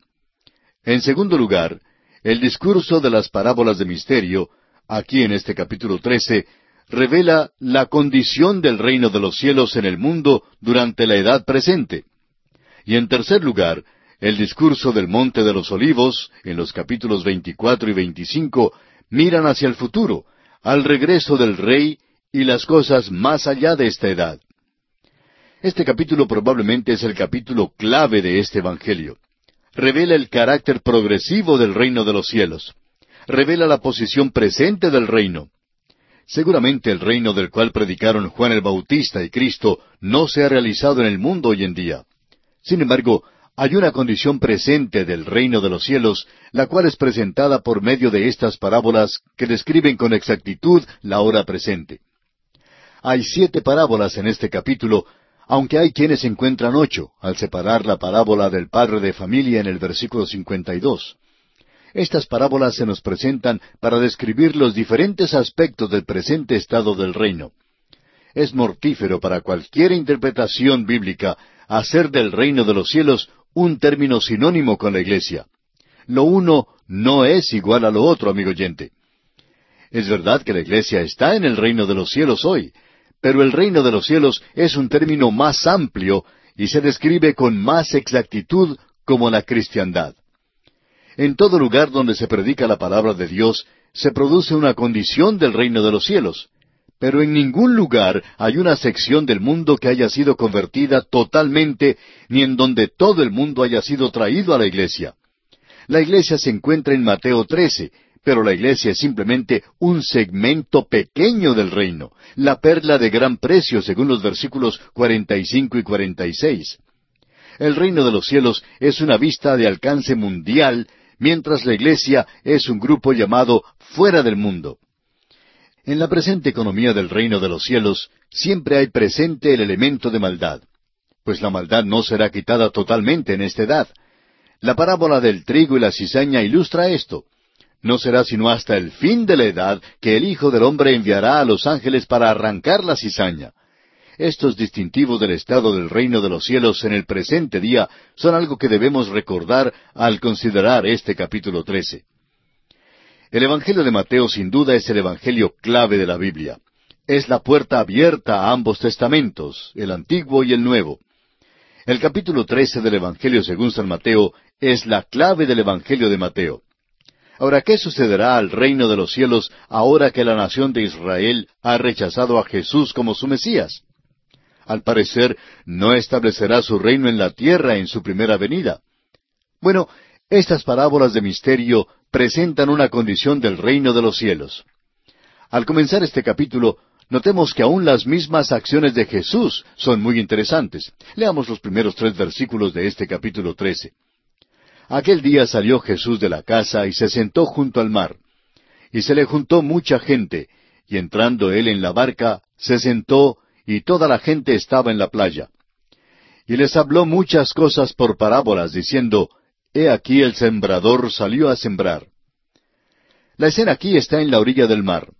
En segundo lugar, el discurso de las parábolas de misterio, aquí en este capítulo 13, revela la condición del reino de los cielos en el mundo durante la edad presente. Y en tercer lugar, el discurso del Monte de los Olivos, en los capítulos 24 y 25, miran hacia el futuro, al regreso del Rey y las cosas más allá de esta edad. Este capítulo probablemente es el capítulo clave de este Evangelio. Revela el carácter progresivo del reino de los cielos. Revela la posición presente del reino. Seguramente el reino del cual predicaron Juan el Bautista y Cristo no se ha realizado en el mundo hoy en día. Sin embargo, hay una condición presente del reino de los cielos, la cual es presentada por medio de estas parábolas que describen con exactitud la hora presente. Hay siete parábolas en este capítulo aunque hay quienes encuentran ocho, al separar la parábola del padre de familia en el versículo 52. Estas parábolas se nos presentan para describir los diferentes aspectos del presente estado del reino. Es mortífero para cualquier interpretación bíblica hacer del reino de los cielos un término sinónimo con la iglesia. Lo uno no es igual a lo otro, amigo oyente. Es verdad que la iglesia está en el reino de los cielos hoy, pero el reino de los cielos es un término más amplio y se describe con más exactitud como la cristiandad. En todo lugar donde se predica la palabra de Dios, se produce una condición del reino de los cielos, pero en ningún lugar hay una sección del mundo que haya sido convertida totalmente, ni en donde todo el mundo haya sido traído a la iglesia. La iglesia se encuentra en Mateo 13, pero la iglesia es simplemente un segmento pequeño del reino, la perla de gran precio según los versículos 45 y 46. El reino de los cielos es una vista de alcance mundial, mientras la iglesia es un grupo llamado fuera del mundo. En la presente economía del reino de los cielos siempre hay presente el elemento de maldad, pues la maldad no será quitada totalmente en esta edad. La parábola del trigo y la cizaña ilustra esto. No será sino hasta el fin de la edad que el Hijo del Hombre enviará a los ángeles para arrancar la cizaña. Estos distintivos del estado del reino de los cielos en el presente día son algo que debemos recordar al considerar este capítulo 13. El Evangelio de Mateo sin duda es el Evangelio clave de la Biblia. Es la puerta abierta a ambos testamentos, el antiguo y el nuevo. El capítulo 13 del Evangelio según San Mateo es la clave del Evangelio de Mateo. Ahora, ¿qué sucederá al reino de los cielos ahora que la nación de Israel ha rechazado a Jesús como su Mesías? Al parecer, no establecerá su reino en la tierra en su primera venida. Bueno, estas parábolas de misterio presentan una condición del reino de los cielos. Al comenzar este capítulo, notemos que aún las mismas acciones de Jesús son muy interesantes. Leamos los primeros tres versículos de este capítulo 13. Aquel día salió Jesús de la casa y se sentó junto al mar. Y se le juntó mucha gente, y entrando él en la barca, se sentó, y toda la gente estaba en la playa. Y les habló muchas cosas por parábolas, diciendo, He aquí el sembrador salió a sembrar. La escena aquí está en la orilla del mar.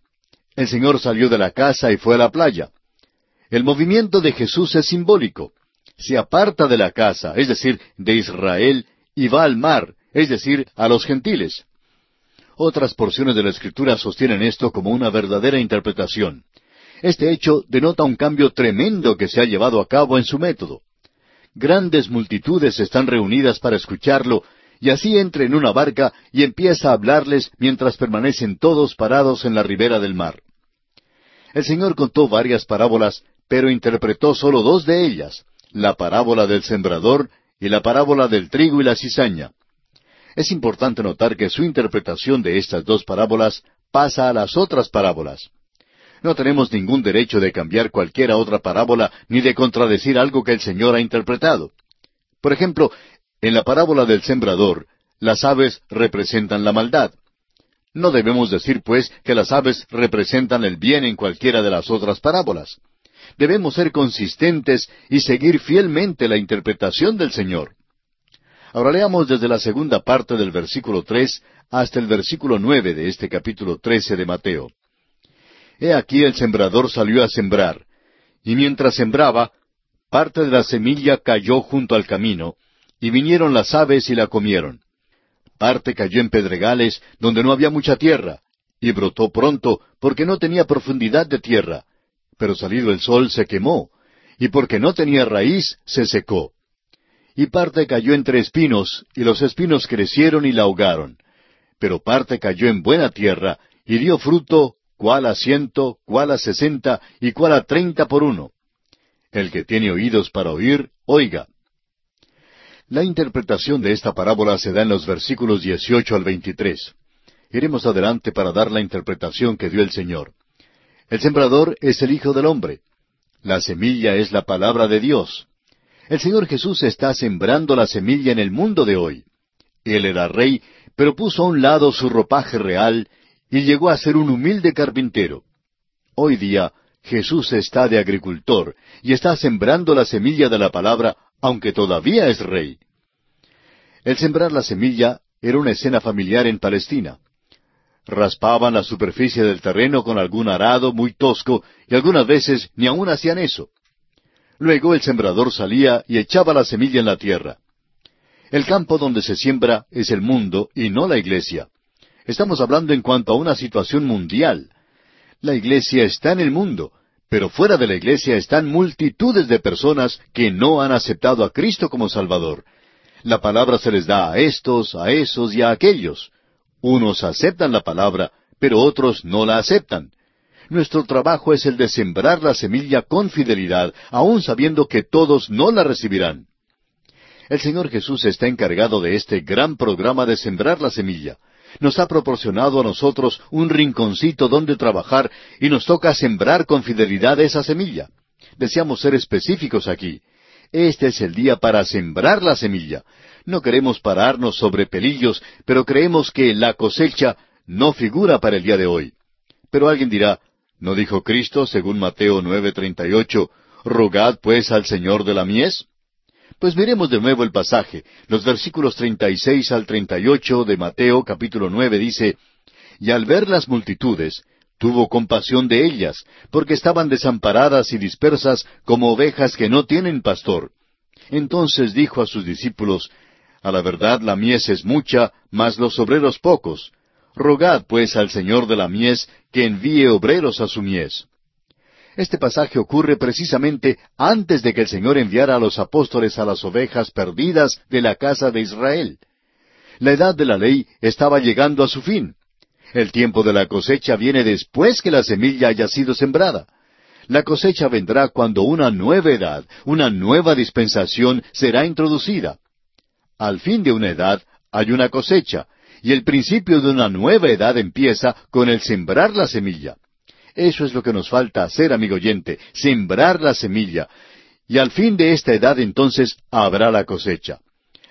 El Señor salió de la casa y fue a la playa. El movimiento de Jesús es simbólico. Se aparta de la casa, es decir, de Israel, y va al mar, es decir, a los gentiles. Otras porciones de la Escritura sostienen esto como una verdadera interpretación. Este hecho denota un cambio tremendo que se ha llevado a cabo en su método. Grandes multitudes están reunidas para escucharlo, y así entra en una barca y empieza a hablarles mientras permanecen todos parados en la ribera del mar. El Señor contó varias parábolas, pero interpretó solo dos de ellas, la parábola del sembrador y la parábola del trigo y la cizaña. Es importante notar que su interpretación de estas dos parábolas pasa a las otras parábolas. No tenemos ningún derecho de cambiar cualquiera otra parábola ni de contradecir algo que el Señor ha interpretado. Por ejemplo, en la parábola del sembrador, las aves representan la maldad. No debemos decir, pues, que las aves representan el bien en cualquiera de las otras parábolas. Debemos ser consistentes y seguir fielmente la interpretación del Señor. Ahora leamos desde la segunda parte del versículo tres hasta el versículo nueve de este capítulo trece de Mateo. He aquí el sembrador salió a sembrar, y mientras sembraba, parte de la semilla cayó junto al camino, y vinieron las aves y la comieron. Parte cayó en pedregales donde no había mucha tierra, y brotó pronto porque no tenía profundidad de tierra, pero salido el sol se quemó, y porque no tenía raíz se secó. Y parte cayó entre espinos, y los espinos crecieron y la ahogaron. Pero parte cayó en buena tierra, y dio fruto, cuál a ciento, cuál a sesenta, y cuál a treinta por uno. El que tiene oídos para oír, oiga. La interpretación de esta parábola se da en los versículos 18 al 23. Iremos adelante para dar la interpretación que dio el Señor. El sembrador es el Hijo del Hombre. La semilla es la palabra de Dios. El Señor Jesús está sembrando la semilla en el mundo de hoy. Él era rey, pero puso a un lado su ropaje real y llegó a ser un humilde carpintero. Hoy día Jesús está de agricultor y está sembrando la semilla de la palabra, aunque todavía es rey. El sembrar la semilla era una escena familiar en Palestina. Raspaban la superficie del terreno con algún arado muy tosco y algunas veces ni aún hacían eso. Luego el sembrador salía y echaba la semilla en la tierra. El campo donde se siembra es el mundo y no la iglesia. Estamos hablando en cuanto a una situación mundial. La iglesia está en el mundo, pero fuera de la iglesia están multitudes de personas que no han aceptado a Cristo como Salvador. La palabra se les da a estos, a esos y a aquellos. Unos aceptan la palabra, pero otros no la aceptan. Nuestro trabajo es el de sembrar la semilla con fidelidad, aun sabiendo que todos no la recibirán. El Señor Jesús está encargado de este gran programa de sembrar la semilla. Nos ha proporcionado a nosotros un rinconcito donde trabajar y nos toca sembrar con fidelidad esa semilla. Deseamos ser específicos aquí. Este es el día para sembrar la semilla. No queremos pararnos sobre pelillos, pero creemos que la cosecha no figura para el día de hoy. Pero alguien dirá, ¿no dijo Cristo, según Mateo 9:38, rogad pues al Señor de la mies? Pues miremos de nuevo el pasaje. Los versículos 36 al 38 de Mateo capítulo 9 dice, Y al ver las multitudes, tuvo compasión de ellas, porque estaban desamparadas y dispersas como ovejas que no tienen pastor. Entonces dijo a sus discípulos, A la verdad la mies es mucha, mas los obreros pocos. Rogad pues al Señor de la mies que envíe obreros a su mies. Este pasaje ocurre precisamente antes de que el Señor enviara a los apóstoles a las ovejas perdidas de la casa de Israel. La edad de la ley estaba llegando a su fin. El tiempo de la cosecha viene después que la semilla haya sido sembrada. La cosecha vendrá cuando una nueva edad, una nueva dispensación será introducida. Al fin de una edad hay una cosecha, y el principio de una nueva edad empieza con el sembrar la semilla. Eso es lo que nos falta hacer, amigo oyente, sembrar la semilla. Y al fin de esta edad entonces habrá la cosecha.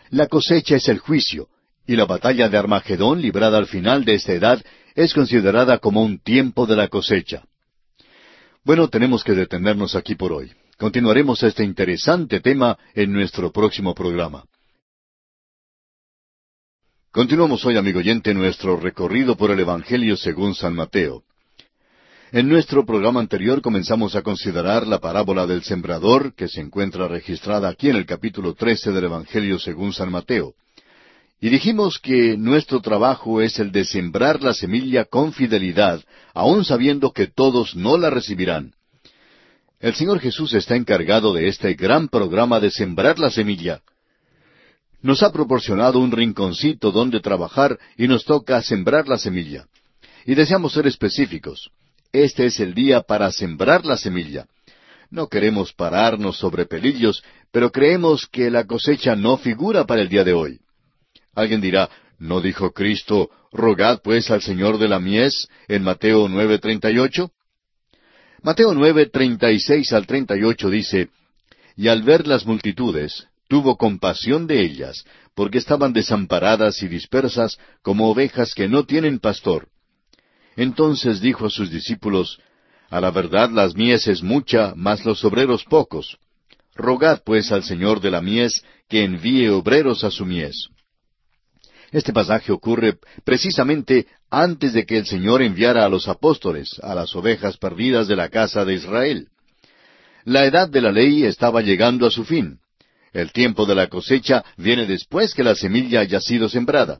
La cosecha es el juicio, y la batalla de Armagedón, librada al final de esta edad, es considerada como un tiempo de la cosecha. Bueno, tenemos que detenernos aquí por hoy. Continuaremos este interesante tema en nuestro próximo programa. Continuamos hoy, amigo oyente, nuestro recorrido por el Evangelio según San Mateo. En nuestro programa anterior comenzamos a considerar la parábola del sembrador, que se encuentra registrada aquí en el capítulo 13 del Evangelio según San Mateo. Y dijimos que nuestro trabajo es el de sembrar la semilla con fidelidad, aun sabiendo que todos no la recibirán. El Señor Jesús está encargado de este gran programa de sembrar la semilla. Nos ha proporcionado un rinconcito donde trabajar y nos toca sembrar la semilla. Y deseamos ser específicos. Este es el día para sembrar la semilla. No queremos pararnos sobre pelillos, pero creemos que la cosecha no figura para el día de hoy. Alguien dirá, ¿no dijo Cristo, rogad pues al Señor de la mies en Mateo 9:38? Mateo 9:36 al 38 dice, Y al ver las multitudes, tuvo compasión de ellas, porque estaban desamparadas y dispersas como ovejas que no tienen pastor. Entonces dijo a sus discípulos, A la verdad las mies es mucha, mas los obreros pocos. Rogad pues al Señor de la mies que envíe obreros a su mies. Este pasaje ocurre precisamente antes de que el Señor enviara a los apóstoles, a las ovejas perdidas de la casa de Israel. La edad de la ley estaba llegando a su fin. El tiempo de la cosecha viene después que la semilla haya sido sembrada.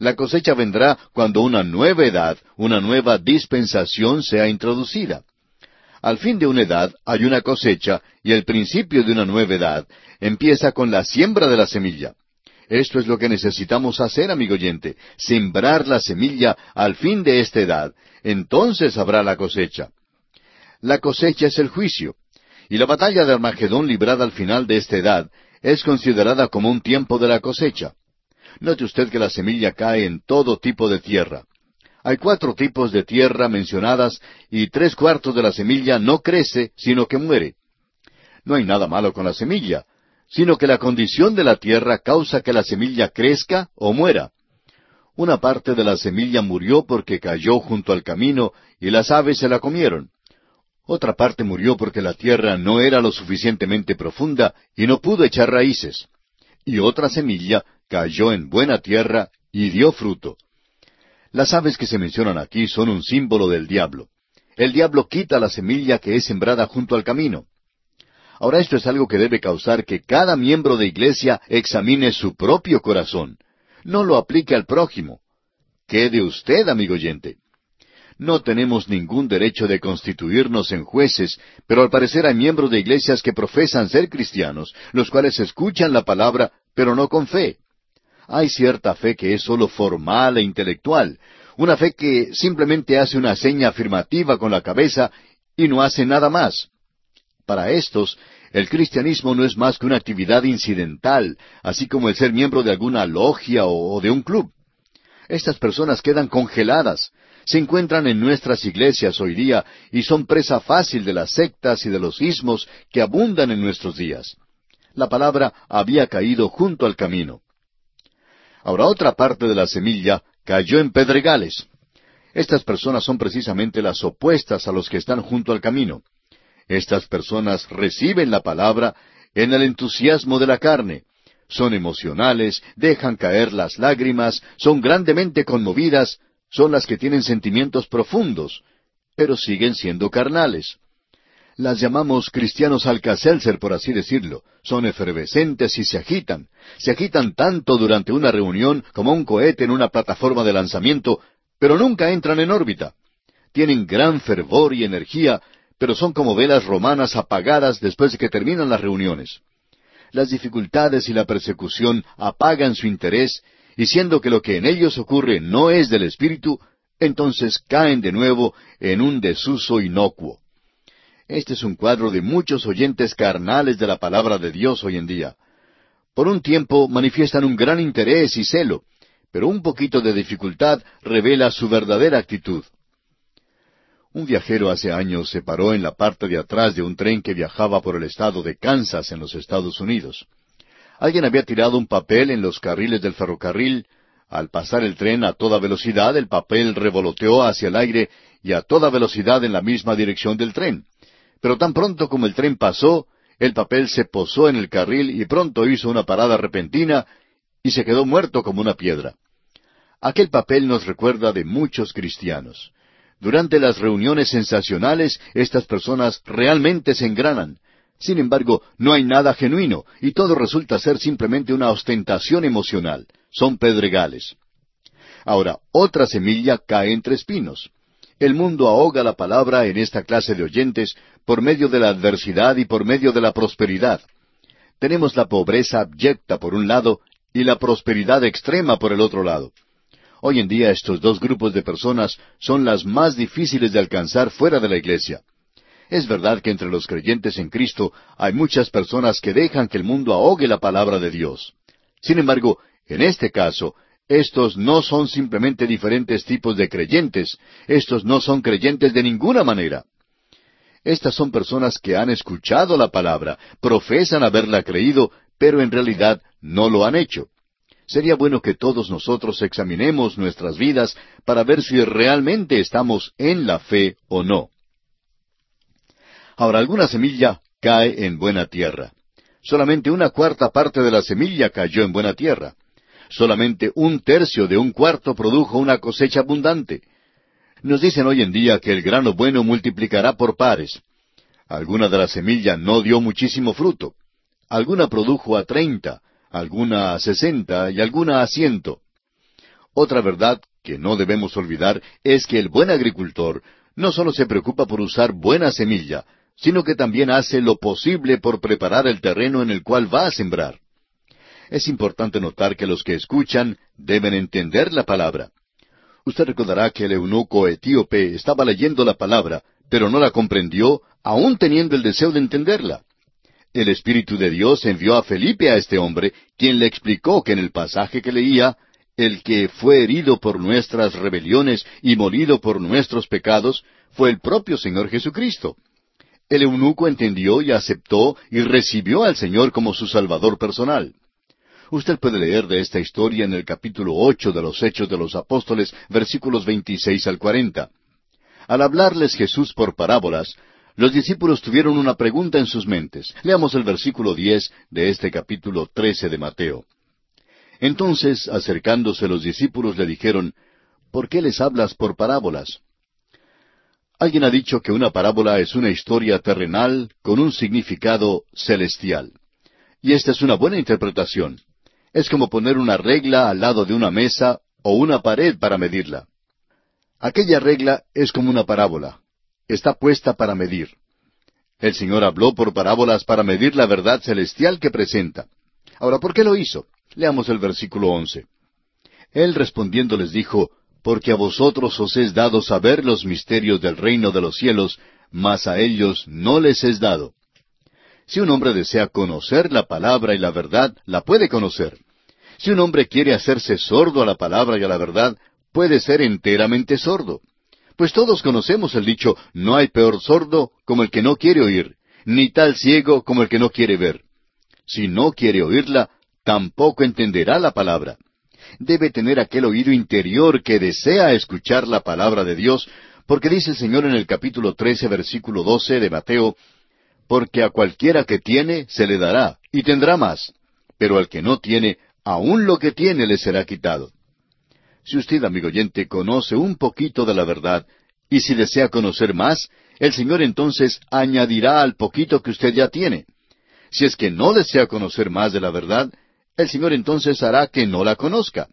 La cosecha vendrá cuando una nueva edad, una nueva dispensación sea introducida. Al fin de una edad hay una cosecha y el principio de una nueva edad empieza con la siembra de la semilla. Esto es lo que necesitamos hacer, amigo oyente, sembrar la semilla al fin de esta edad. Entonces habrá la cosecha. La cosecha es el juicio. Y la batalla de Armagedón librada al final de esta edad es considerada como un tiempo de la cosecha. Note usted que la semilla cae en todo tipo de tierra. Hay cuatro tipos de tierra mencionadas y tres cuartos de la semilla no crece, sino que muere. No hay nada malo con la semilla, sino que la condición de la tierra causa que la semilla crezca o muera. Una parte de la semilla murió porque cayó junto al camino y las aves se la comieron. Otra parte murió porque la tierra no era lo suficientemente profunda y no pudo echar raíces. Y otra semilla cayó en buena tierra y dio fruto. Las aves que se mencionan aquí son un símbolo del diablo. El diablo quita la semilla que es sembrada junto al camino. Ahora esto es algo que debe causar que cada miembro de iglesia examine su propio corazón. No lo aplique al prójimo. ¿Qué de usted, amigo oyente? No tenemos ningún derecho de constituirnos en jueces, pero al parecer hay miembros de iglesias que profesan ser cristianos, los cuales escuchan la palabra, pero no con fe. Hay cierta fe que es sólo formal e intelectual, una fe que simplemente hace una seña afirmativa con la cabeza y no hace nada más. Para estos, el cristianismo no es más que una actividad incidental, así como el ser miembro de alguna logia o de un club. Estas personas quedan congeladas, se encuentran en nuestras iglesias hoy día y son presa fácil de las sectas y de los ismos que abundan en nuestros días. La palabra había caído junto al camino. Ahora otra parte de la semilla cayó en pedregales. Estas personas son precisamente las opuestas a los que están junto al camino. Estas personas reciben la palabra en el entusiasmo de la carne. Son emocionales, dejan caer las lágrimas, son grandemente conmovidas, son las que tienen sentimientos profundos, pero siguen siendo carnales. Las llamamos cristianos alcacelser, por así decirlo. Son efervescentes y se agitan. Se agitan tanto durante una reunión como un cohete en una plataforma de lanzamiento, pero nunca entran en órbita. Tienen gran fervor y energía, pero son como velas romanas apagadas después de que terminan las reuniones. Las dificultades y la persecución apagan su interés, y siendo que lo que en ellos ocurre no es del Espíritu, entonces caen de nuevo en un desuso inocuo. Este es un cuadro de muchos oyentes carnales de la palabra de Dios hoy en día. Por un tiempo manifiestan un gran interés y celo, pero un poquito de dificultad revela su verdadera actitud. Un viajero hace años se paró en la parte de atrás de un tren que viajaba por el estado de Kansas en los Estados Unidos. Alguien había tirado un papel en los carriles del ferrocarril. Al pasar el tren a toda velocidad, el papel revoloteó hacia el aire y a toda velocidad en la misma dirección del tren. Pero tan pronto como el tren pasó, el papel se posó en el carril y pronto hizo una parada repentina y se quedó muerto como una piedra. Aquel papel nos recuerda de muchos cristianos. Durante las reuniones sensacionales, estas personas realmente se engranan. Sin embargo, no hay nada genuino, y todo resulta ser simplemente una ostentación emocional. Son pedregales. Ahora, otra semilla cae entre espinos. El mundo ahoga la palabra en esta clase de oyentes por medio de la adversidad y por medio de la prosperidad. Tenemos la pobreza abyecta por un lado y la prosperidad extrema por el otro lado. Hoy en día estos dos grupos de personas son las más difíciles de alcanzar fuera de la iglesia. Es verdad que entre los creyentes en Cristo hay muchas personas que dejan que el mundo ahogue la palabra de Dios. Sin embargo, en este caso, estos no son simplemente diferentes tipos de creyentes, estos no son creyentes de ninguna manera. Estas son personas que han escuchado la palabra, profesan haberla creído, pero en realidad no lo han hecho. Sería bueno que todos nosotros examinemos nuestras vidas para ver si realmente estamos en la fe o no. Ahora, alguna semilla cae en buena tierra. Solamente una cuarta parte de la semilla cayó en buena tierra solamente un tercio de un cuarto produjo una cosecha abundante. Nos dicen hoy en día que el grano bueno multiplicará por pares. Alguna de la semilla no dio muchísimo fruto. Alguna produjo a treinta, alguna a sesenta y alguna a ciento. Otra verdad que no debemos olvidar es que el buen agricultor no solo se preocupa por usar buena semilla, sino que también hace lo posible por preparar el terreno en el cual va a sembrar. Es importante notar que los que escuchan deben entender la palabra. Usted recordará que el eunuco etíope estaba leyendo la palabra, pero no la comprendió, aun teniendo el deseo de entenderla. El Espíritu de Dios envió a Felipe a este hombre, quien le explicó que en el pasaje que leía, el que fue herido por nuestras rebeliones y molido por nuestros pecados, fue el propio Señor Jesucristo. El eunuco entendió y aceptó y recibió al Señor como su Salvador personal. Usted puede leer de esta historia en el capítulo ocho de los Hechos de los Apóstoles, versículos veintiséis al cuarenta. Al hablarles Jesús por parábolas, los discípulos tuvieron una pregunta en sus mentes. Leamos el versículo diez de este capítulo trece de Mateo. Entonces, acercándose los discípulos, le dijeron, ¿Por qué les hablas por parábolas? Alguien ha dicho que una parábola es una historia terrenal con un significado celestial. Y esta es una buena interpretación. Es como poner una regla al lado de una mesa o una pared para medirla. Aquella regla es como una parábola. Está puesta para medir. El Señor habló por parábolas para medir la verdad celestial que presenta. Ahora, ¿por qué lo hizo? Leamos el versículo once. Él respondiendo les dijo, Porque a vosotros os es dado saber los misterios del reino de los cielos, mas a ellos no les es dado. Si un hombre desea conocer la palabra y la verdad, la puede conocer. Si un hombre quiere hacerse sordo a la palabra y a la verdad, puede ser enteramente sordo. Pues todos conocemos el dicho, no hay peor sordo como el que no quiere oír, ni tal ciego como el que no quiere ver. Si no quiere oírla, tampoco entenderá la palabra. Debe tener aquel oído interior que desea escuchar la palabra de Dios, porque dice el Señor en el capítulo trece, versículo doce de Mateo, porque a cualquiera que tiene se le dará, y tendrá más, pero al que no tiene, aun lo que tiene le será quitado. Si usted, amigo oyente, conoce un poquito de la verdad, y si desea conocer más, el Señor entonces añadirá al poquito que usted ya tiene. Si es que no desea conocer más de la verdad, el Señor entonces hará que no la conozca.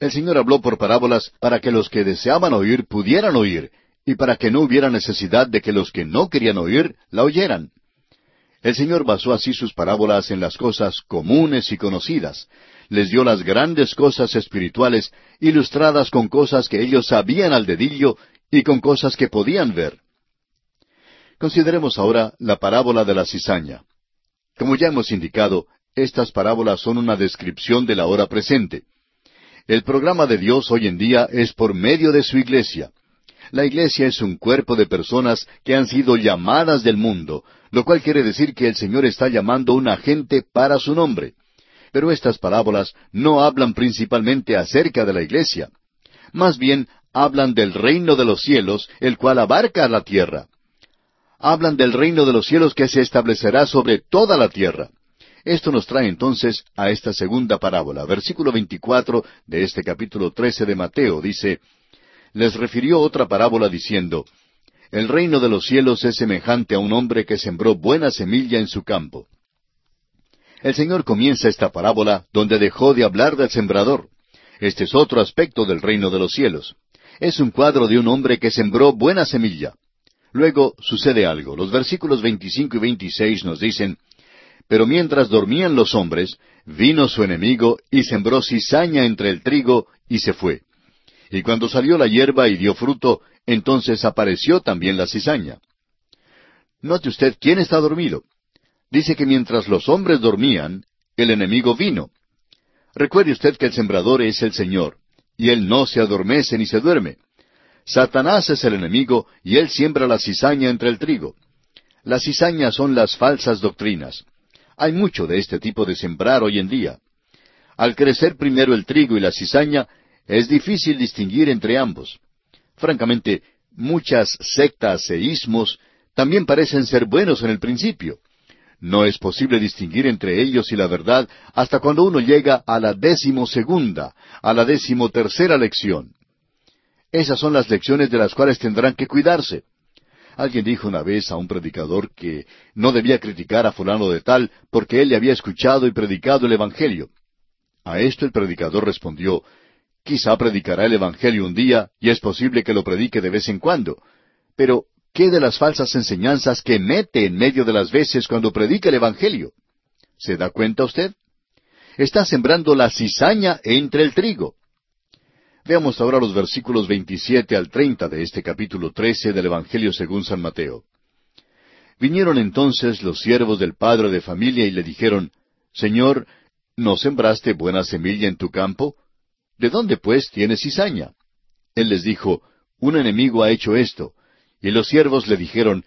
El Señor habló por parábolas para que los que deseaban oír pudieran oír, y para que no hubiera necesidad de que los que no querían oír la oyeran. El Señor basó así sus parábolas en las cosas comunes y conocidas. Les dio las grandes cosas espirituales ilustradas con cosas que ellos sabían al dedillo y con cosas que podían ver. Consideremos ahora la parábola de la cizaña. Como ya hemos indicado, estas parábolas son una descripción de la hora presente. El programa de Dios hoy en día es por medio de su iglesia. La iglesia es un cuerpo de personas que han sido llamadas del mundo, lo cual quiere decir que el Señor está llamando una gente para su nombre. Pero estas parábolas no hablan principalmente acerca de la iglesia. Más bien hablan del reino de los cielos, el cual abarca la tierra hablan del reino de los cielos que se establecerá sobre toda la tierra. Esto nos trae entonces a esta segunda parábola. Versículo 24 de este capítulo 13 de Mateo dice, Les refirió otra parábola diciendo, El reino de los cielos es semejante a un hombre que sembró buena semilla en su campo. El Señor comienza esta parábola donde dejó de hablar del sembrador. Este es otro aspecto del reino de los cielos. Es un cuadro de un hombre que sembró buena semilla. Luego sucede algo. Los versículos 25 y 26 nos dicen, Pero mientras dormían los hombres, vino su enemigo y sembró cizaña entre el trigo y se fue. Y cuando salió la hierba y dio fruto, entonces apareció también la cizaña. Note usted quién está dormido. Dice que mientras los hombres dormían, el enemigo vino. Recuerde usted que el sembrador es el Señor, y él no se adormece ni se duerme. Satanás es el enemigo y él siembra la cizaña entre el trigo. Las cizañas son las falsas doctrinas. Hay mucho de este tipo de sembrar hoy en día. Al crecer primero el trigo y la cizaña, es difícil distinguir entre ambos. Francamente, muchas sectas e ismos también parecen ser buenos en el principio. No es posible distinguir entre ellos y la verdad hasta cuando uno llega a la décimo segunda, a la décimo tercera lección. Esas son las lecciones de las cuales tendrán que cuidarse. Alguien dijo una vez a un predicador que no debía criticar a fulano de tal porque él le había escuchado y predicado el Evangelio. A esto el predicador respondió, Quizá predicará el Evangelio un día y es posible que lo predique de vez en cuando. Pero, ¿qué de las falsas enseñanzas que mete en medio de las veces cuando predica el Evangelio? ¿Se da cuenta usted? Está sembrando la cizaña entre el trigo. Veamos ahora los versículos 27 al 30 de este capítulo 13 del Evangelio según San Mateo. Vinieron entonces los siervos del padre de familia y le dijeron, Señor, ¿no sembraste buena semilla en tu campo? ¿De dónde pues tienes cizaña? Él les dijo, Un enemigo ha hecho esto. Y los siervos le dijeron,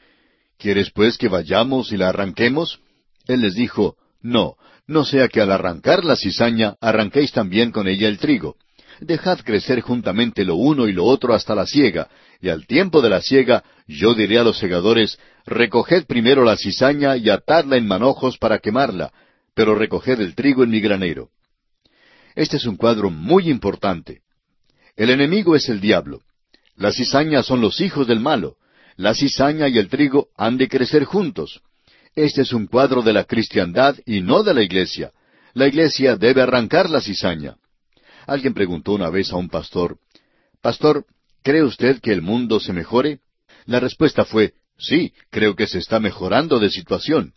¿Quieres pues que vayamos y la arranquemos? Él les dijo, No, no sea que al arrancar la cizaña arranquéis también con ella el trigo dejad crecer juntamente lo uno y lo otro hasta la siega, y al tiempo de la siega yo diré a los segadores, recoged primero la cizaña y atadla en manojos para quemarla, pero recoged el trigo en mi granero. Este es un cuadro muy importante. El enemigo es el diablo. La cizaña son los hijos del malo. La cizaña y el trigo han de crecer juntos. Este es un cuadro de la cristiandad y no de la iglesia. La iglesia debe arrancar la cizaña. Alguien preguntó una vez a un pastor, Pastor, ¿cree usted que el mundo se mejore? La respuesta fue, sí, creo que se está mejorando de situación.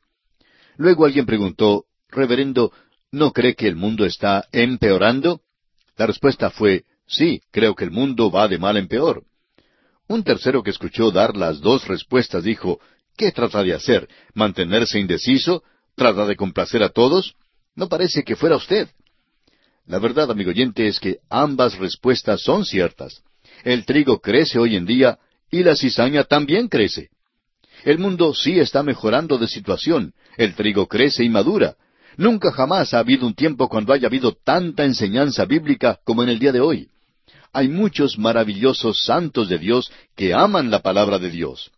Luego alguien preguntó, Reverendo, ¿no cree que el mundo está empeorando? La respuesta fue, sí, creo que el mundo va de mal en peor. Un tercero que escuchó dar las dos respuestas dijo, ¿qué trata de hacer? ¿Mantenerse indeciso? ¿Trata de complacer a todos? No parece que fuera usted. La verdad, amigo oyente, es que ambas respuestas son ciertas. El trigo crece hoy en día y la cizaña también crece. El mundo sí está mejorando de situación. El trigo crece y madura. Nunca jamás ha habido un tiempo cuando haya habido tanta enseñanza bíblica como en el día de hoy. Hay muchos maravillosos santos de Dios que aman la palabra de Dios.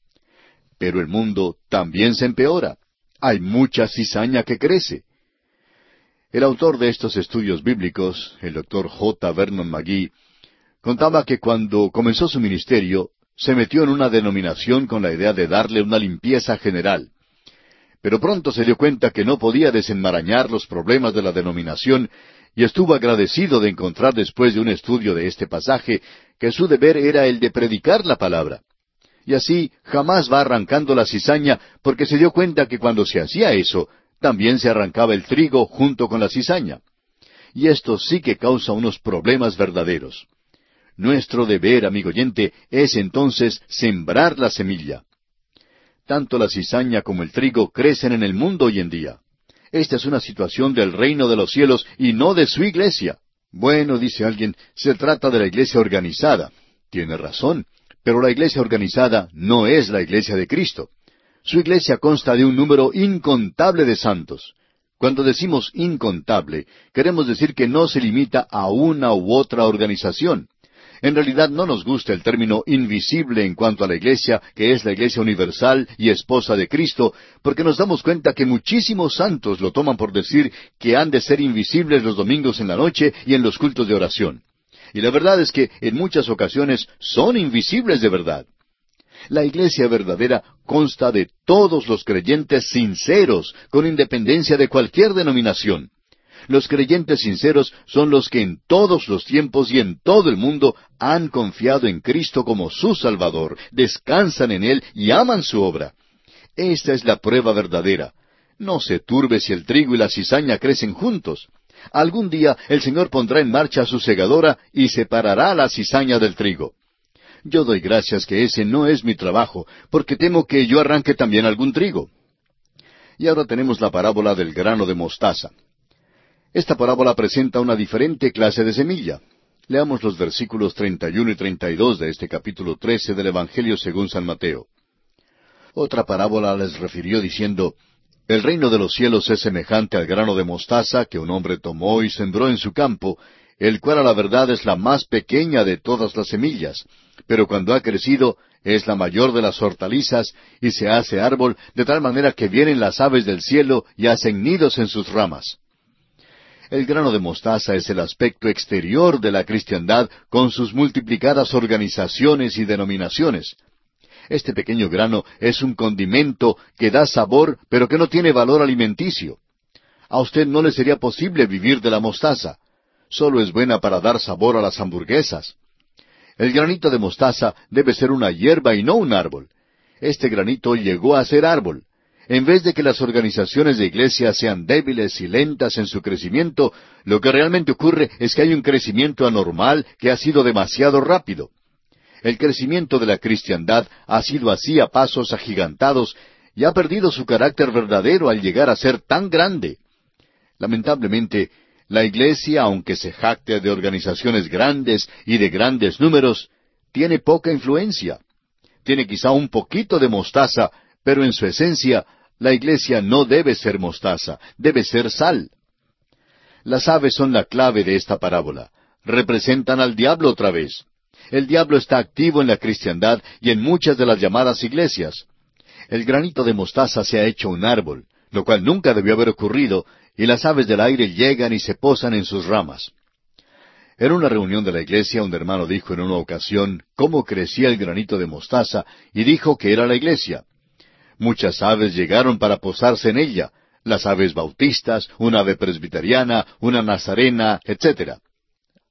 Pero el mundo también se empeora. Hay mucha cizaña que crece. El autor de estos estudios bíblicos, el doctor J. Vernon McGee, contaba que cuando comenzó su ministerio, se metió en una denominación con la idea de darle una limpieza general. Pero pronto se dio cuenta que no podía desenmarañar los problemas de la denominación y estuvo agradecido de encontrar después de un estudio de este pasaje que su deber era el de predicar la palabra. Y así jamás va arrancando la cizaña porque se dio cuenta que cuando se hacía eso, también se arrancaba el trigo junto con la cizaña. Y esto sí que causa unos problemas verdaderos. Nuestro deber, amigo oyente, es entonces sembrar la semilla. Tanto la cizaña como el trigo crecen en el mundo hoy en día. Esta es una situación del reino de los cielos y no de su iglesia. Bueno, dice alguien, se trata de la iglesia organizada. Tiene razón, pero la iglesia organizada no es la iglesia de Cristo. Su iglesia consta de un número incontable de santos. Cuando decimos incontable, queremos decir que no se limita a una u otra organización. En realidad no nos gusta el término invisible en cuanto a la iglesia, que es la iglesia universal y esposa de Cristo, porque nos damos cuenta que muchísimos santos lo toman por decir que han de ser invisibles los domingos en la noche y en los cultos de oración. Y la verdad es que en muchas ocasiones son invisibles de verdad. La iglesia verdadera consta de todos los creyentes sinceros, con independencia de cualquier denominación. Los creyentes sinceros son los que en todos los tiempos y en todo el mundo han confiado en Cristo como su Salvador, descansan en Él y aman su obra. Esta es la prueba verdadera. No se turbe si el trigo y la cizaña crecen juntos. Algún día el Señor pondrá en marcha su segadora y separará la cizaña del trigo. Yo doy gracias que ese no es mi trabajo, porque temo que yo arranque también algún trigo. Y ahora tenemos la parábola del grano de mostaza. Esta parábola presenta una diferente clase de semilla. Leamos los versículos 31 y 32 de este capítulo 13 del Evangelio según San Mateo. Otra parábola les refirió diciendo, El reino de los cielos es semejante al grano de mostaza que un hombre tomó y sembró en su campo, el cual a la verdad es la más pequeña de todas las semillas, pero cuando ha crecido es la mayor de las hortalizas y se hace árbol de tal manera que vienen las aves del cielo y hacen nidos en sus ramas. El grano de mostaza es el aspecto exterior de la cristiandad con sus multiplicadas organizaciones y denominaciones. Este pequeño grano es un condimento que da sabor pero que no tiene valor alimenticio. A usted no le sería posible vivir de la mostaza. Solo es buena para dar sabor a las hamburguesas. El granito de mostaza debe ser una hierba y no un árbol. Este granito llegó a ser árbol. En vez de que las organizaciones de iglesia sean débiles y lentas en su crecimiento, lo que realmente ocurre es que hay un crecimiento anormal que ha sido demasiado rápido. El crecimiento de la cristiandad ha sido así a pasos agigantados y ha perdido su carácter verdadero al llegar a ser tan grande. Lamentablemente, la Iglesia, aunque se jacte de organizaciones grandes y de grandes números, tiene poca influencia. Tiene quizá un poquito de mostaza, pero en su esencia, la Iglesia no debe ser mostaza, debe ser sal. Las aves son la clave de esta parábola. Representan al diablo otra vez. El diablo está activo en la cristiandad y en muchas de las llamadas iglesias. El granito de mostaza se ha hecho un árbol, lo cual nunca debió haber ocurrido, y las aves del aire llegan y se posan en sus ramas. En una reunión de la iglesia, un hermano dijo en una ocasión cómo crecía el granito de mostaza y dijo que era la iglesia. Muchas aves llegaron para posarse en ella, las aves bautistas, una ave presbiteriana, una nazarena, etc.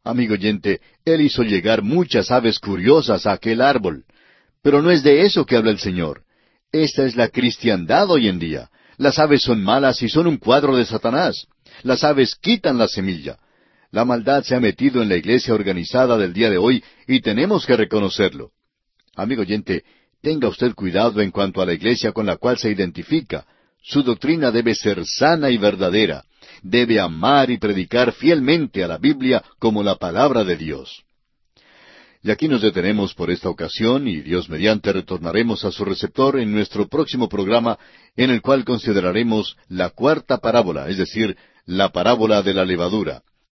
Amigo oyente, él hizo llegar muchas aves curiosas a aquel árbol. Pero no es de eso que habla el Señor. Esta es la cristiandad hoy en día. Las aves son malas y son un cuadro de Satanás. Las aves quitan la semilla. La maldad se ha metido en la iglesia organizada del día de hoy y tenemos que reconocerlo. Amigo oyente, tenga usted cuidado en cuanto a la iglesia con la cual se identifica. Su doctrina debe ser sana y verdadera. Debe amar y predicar fielmente a la Biblia como la palabra de Dios. Y aquí nos detenemos por esta ocasión y Dios mediante retornaremos a su receptor en nuestro próximo programa en el cual consideraremos la cuarta parábola, es decir, la parábola de la levadura.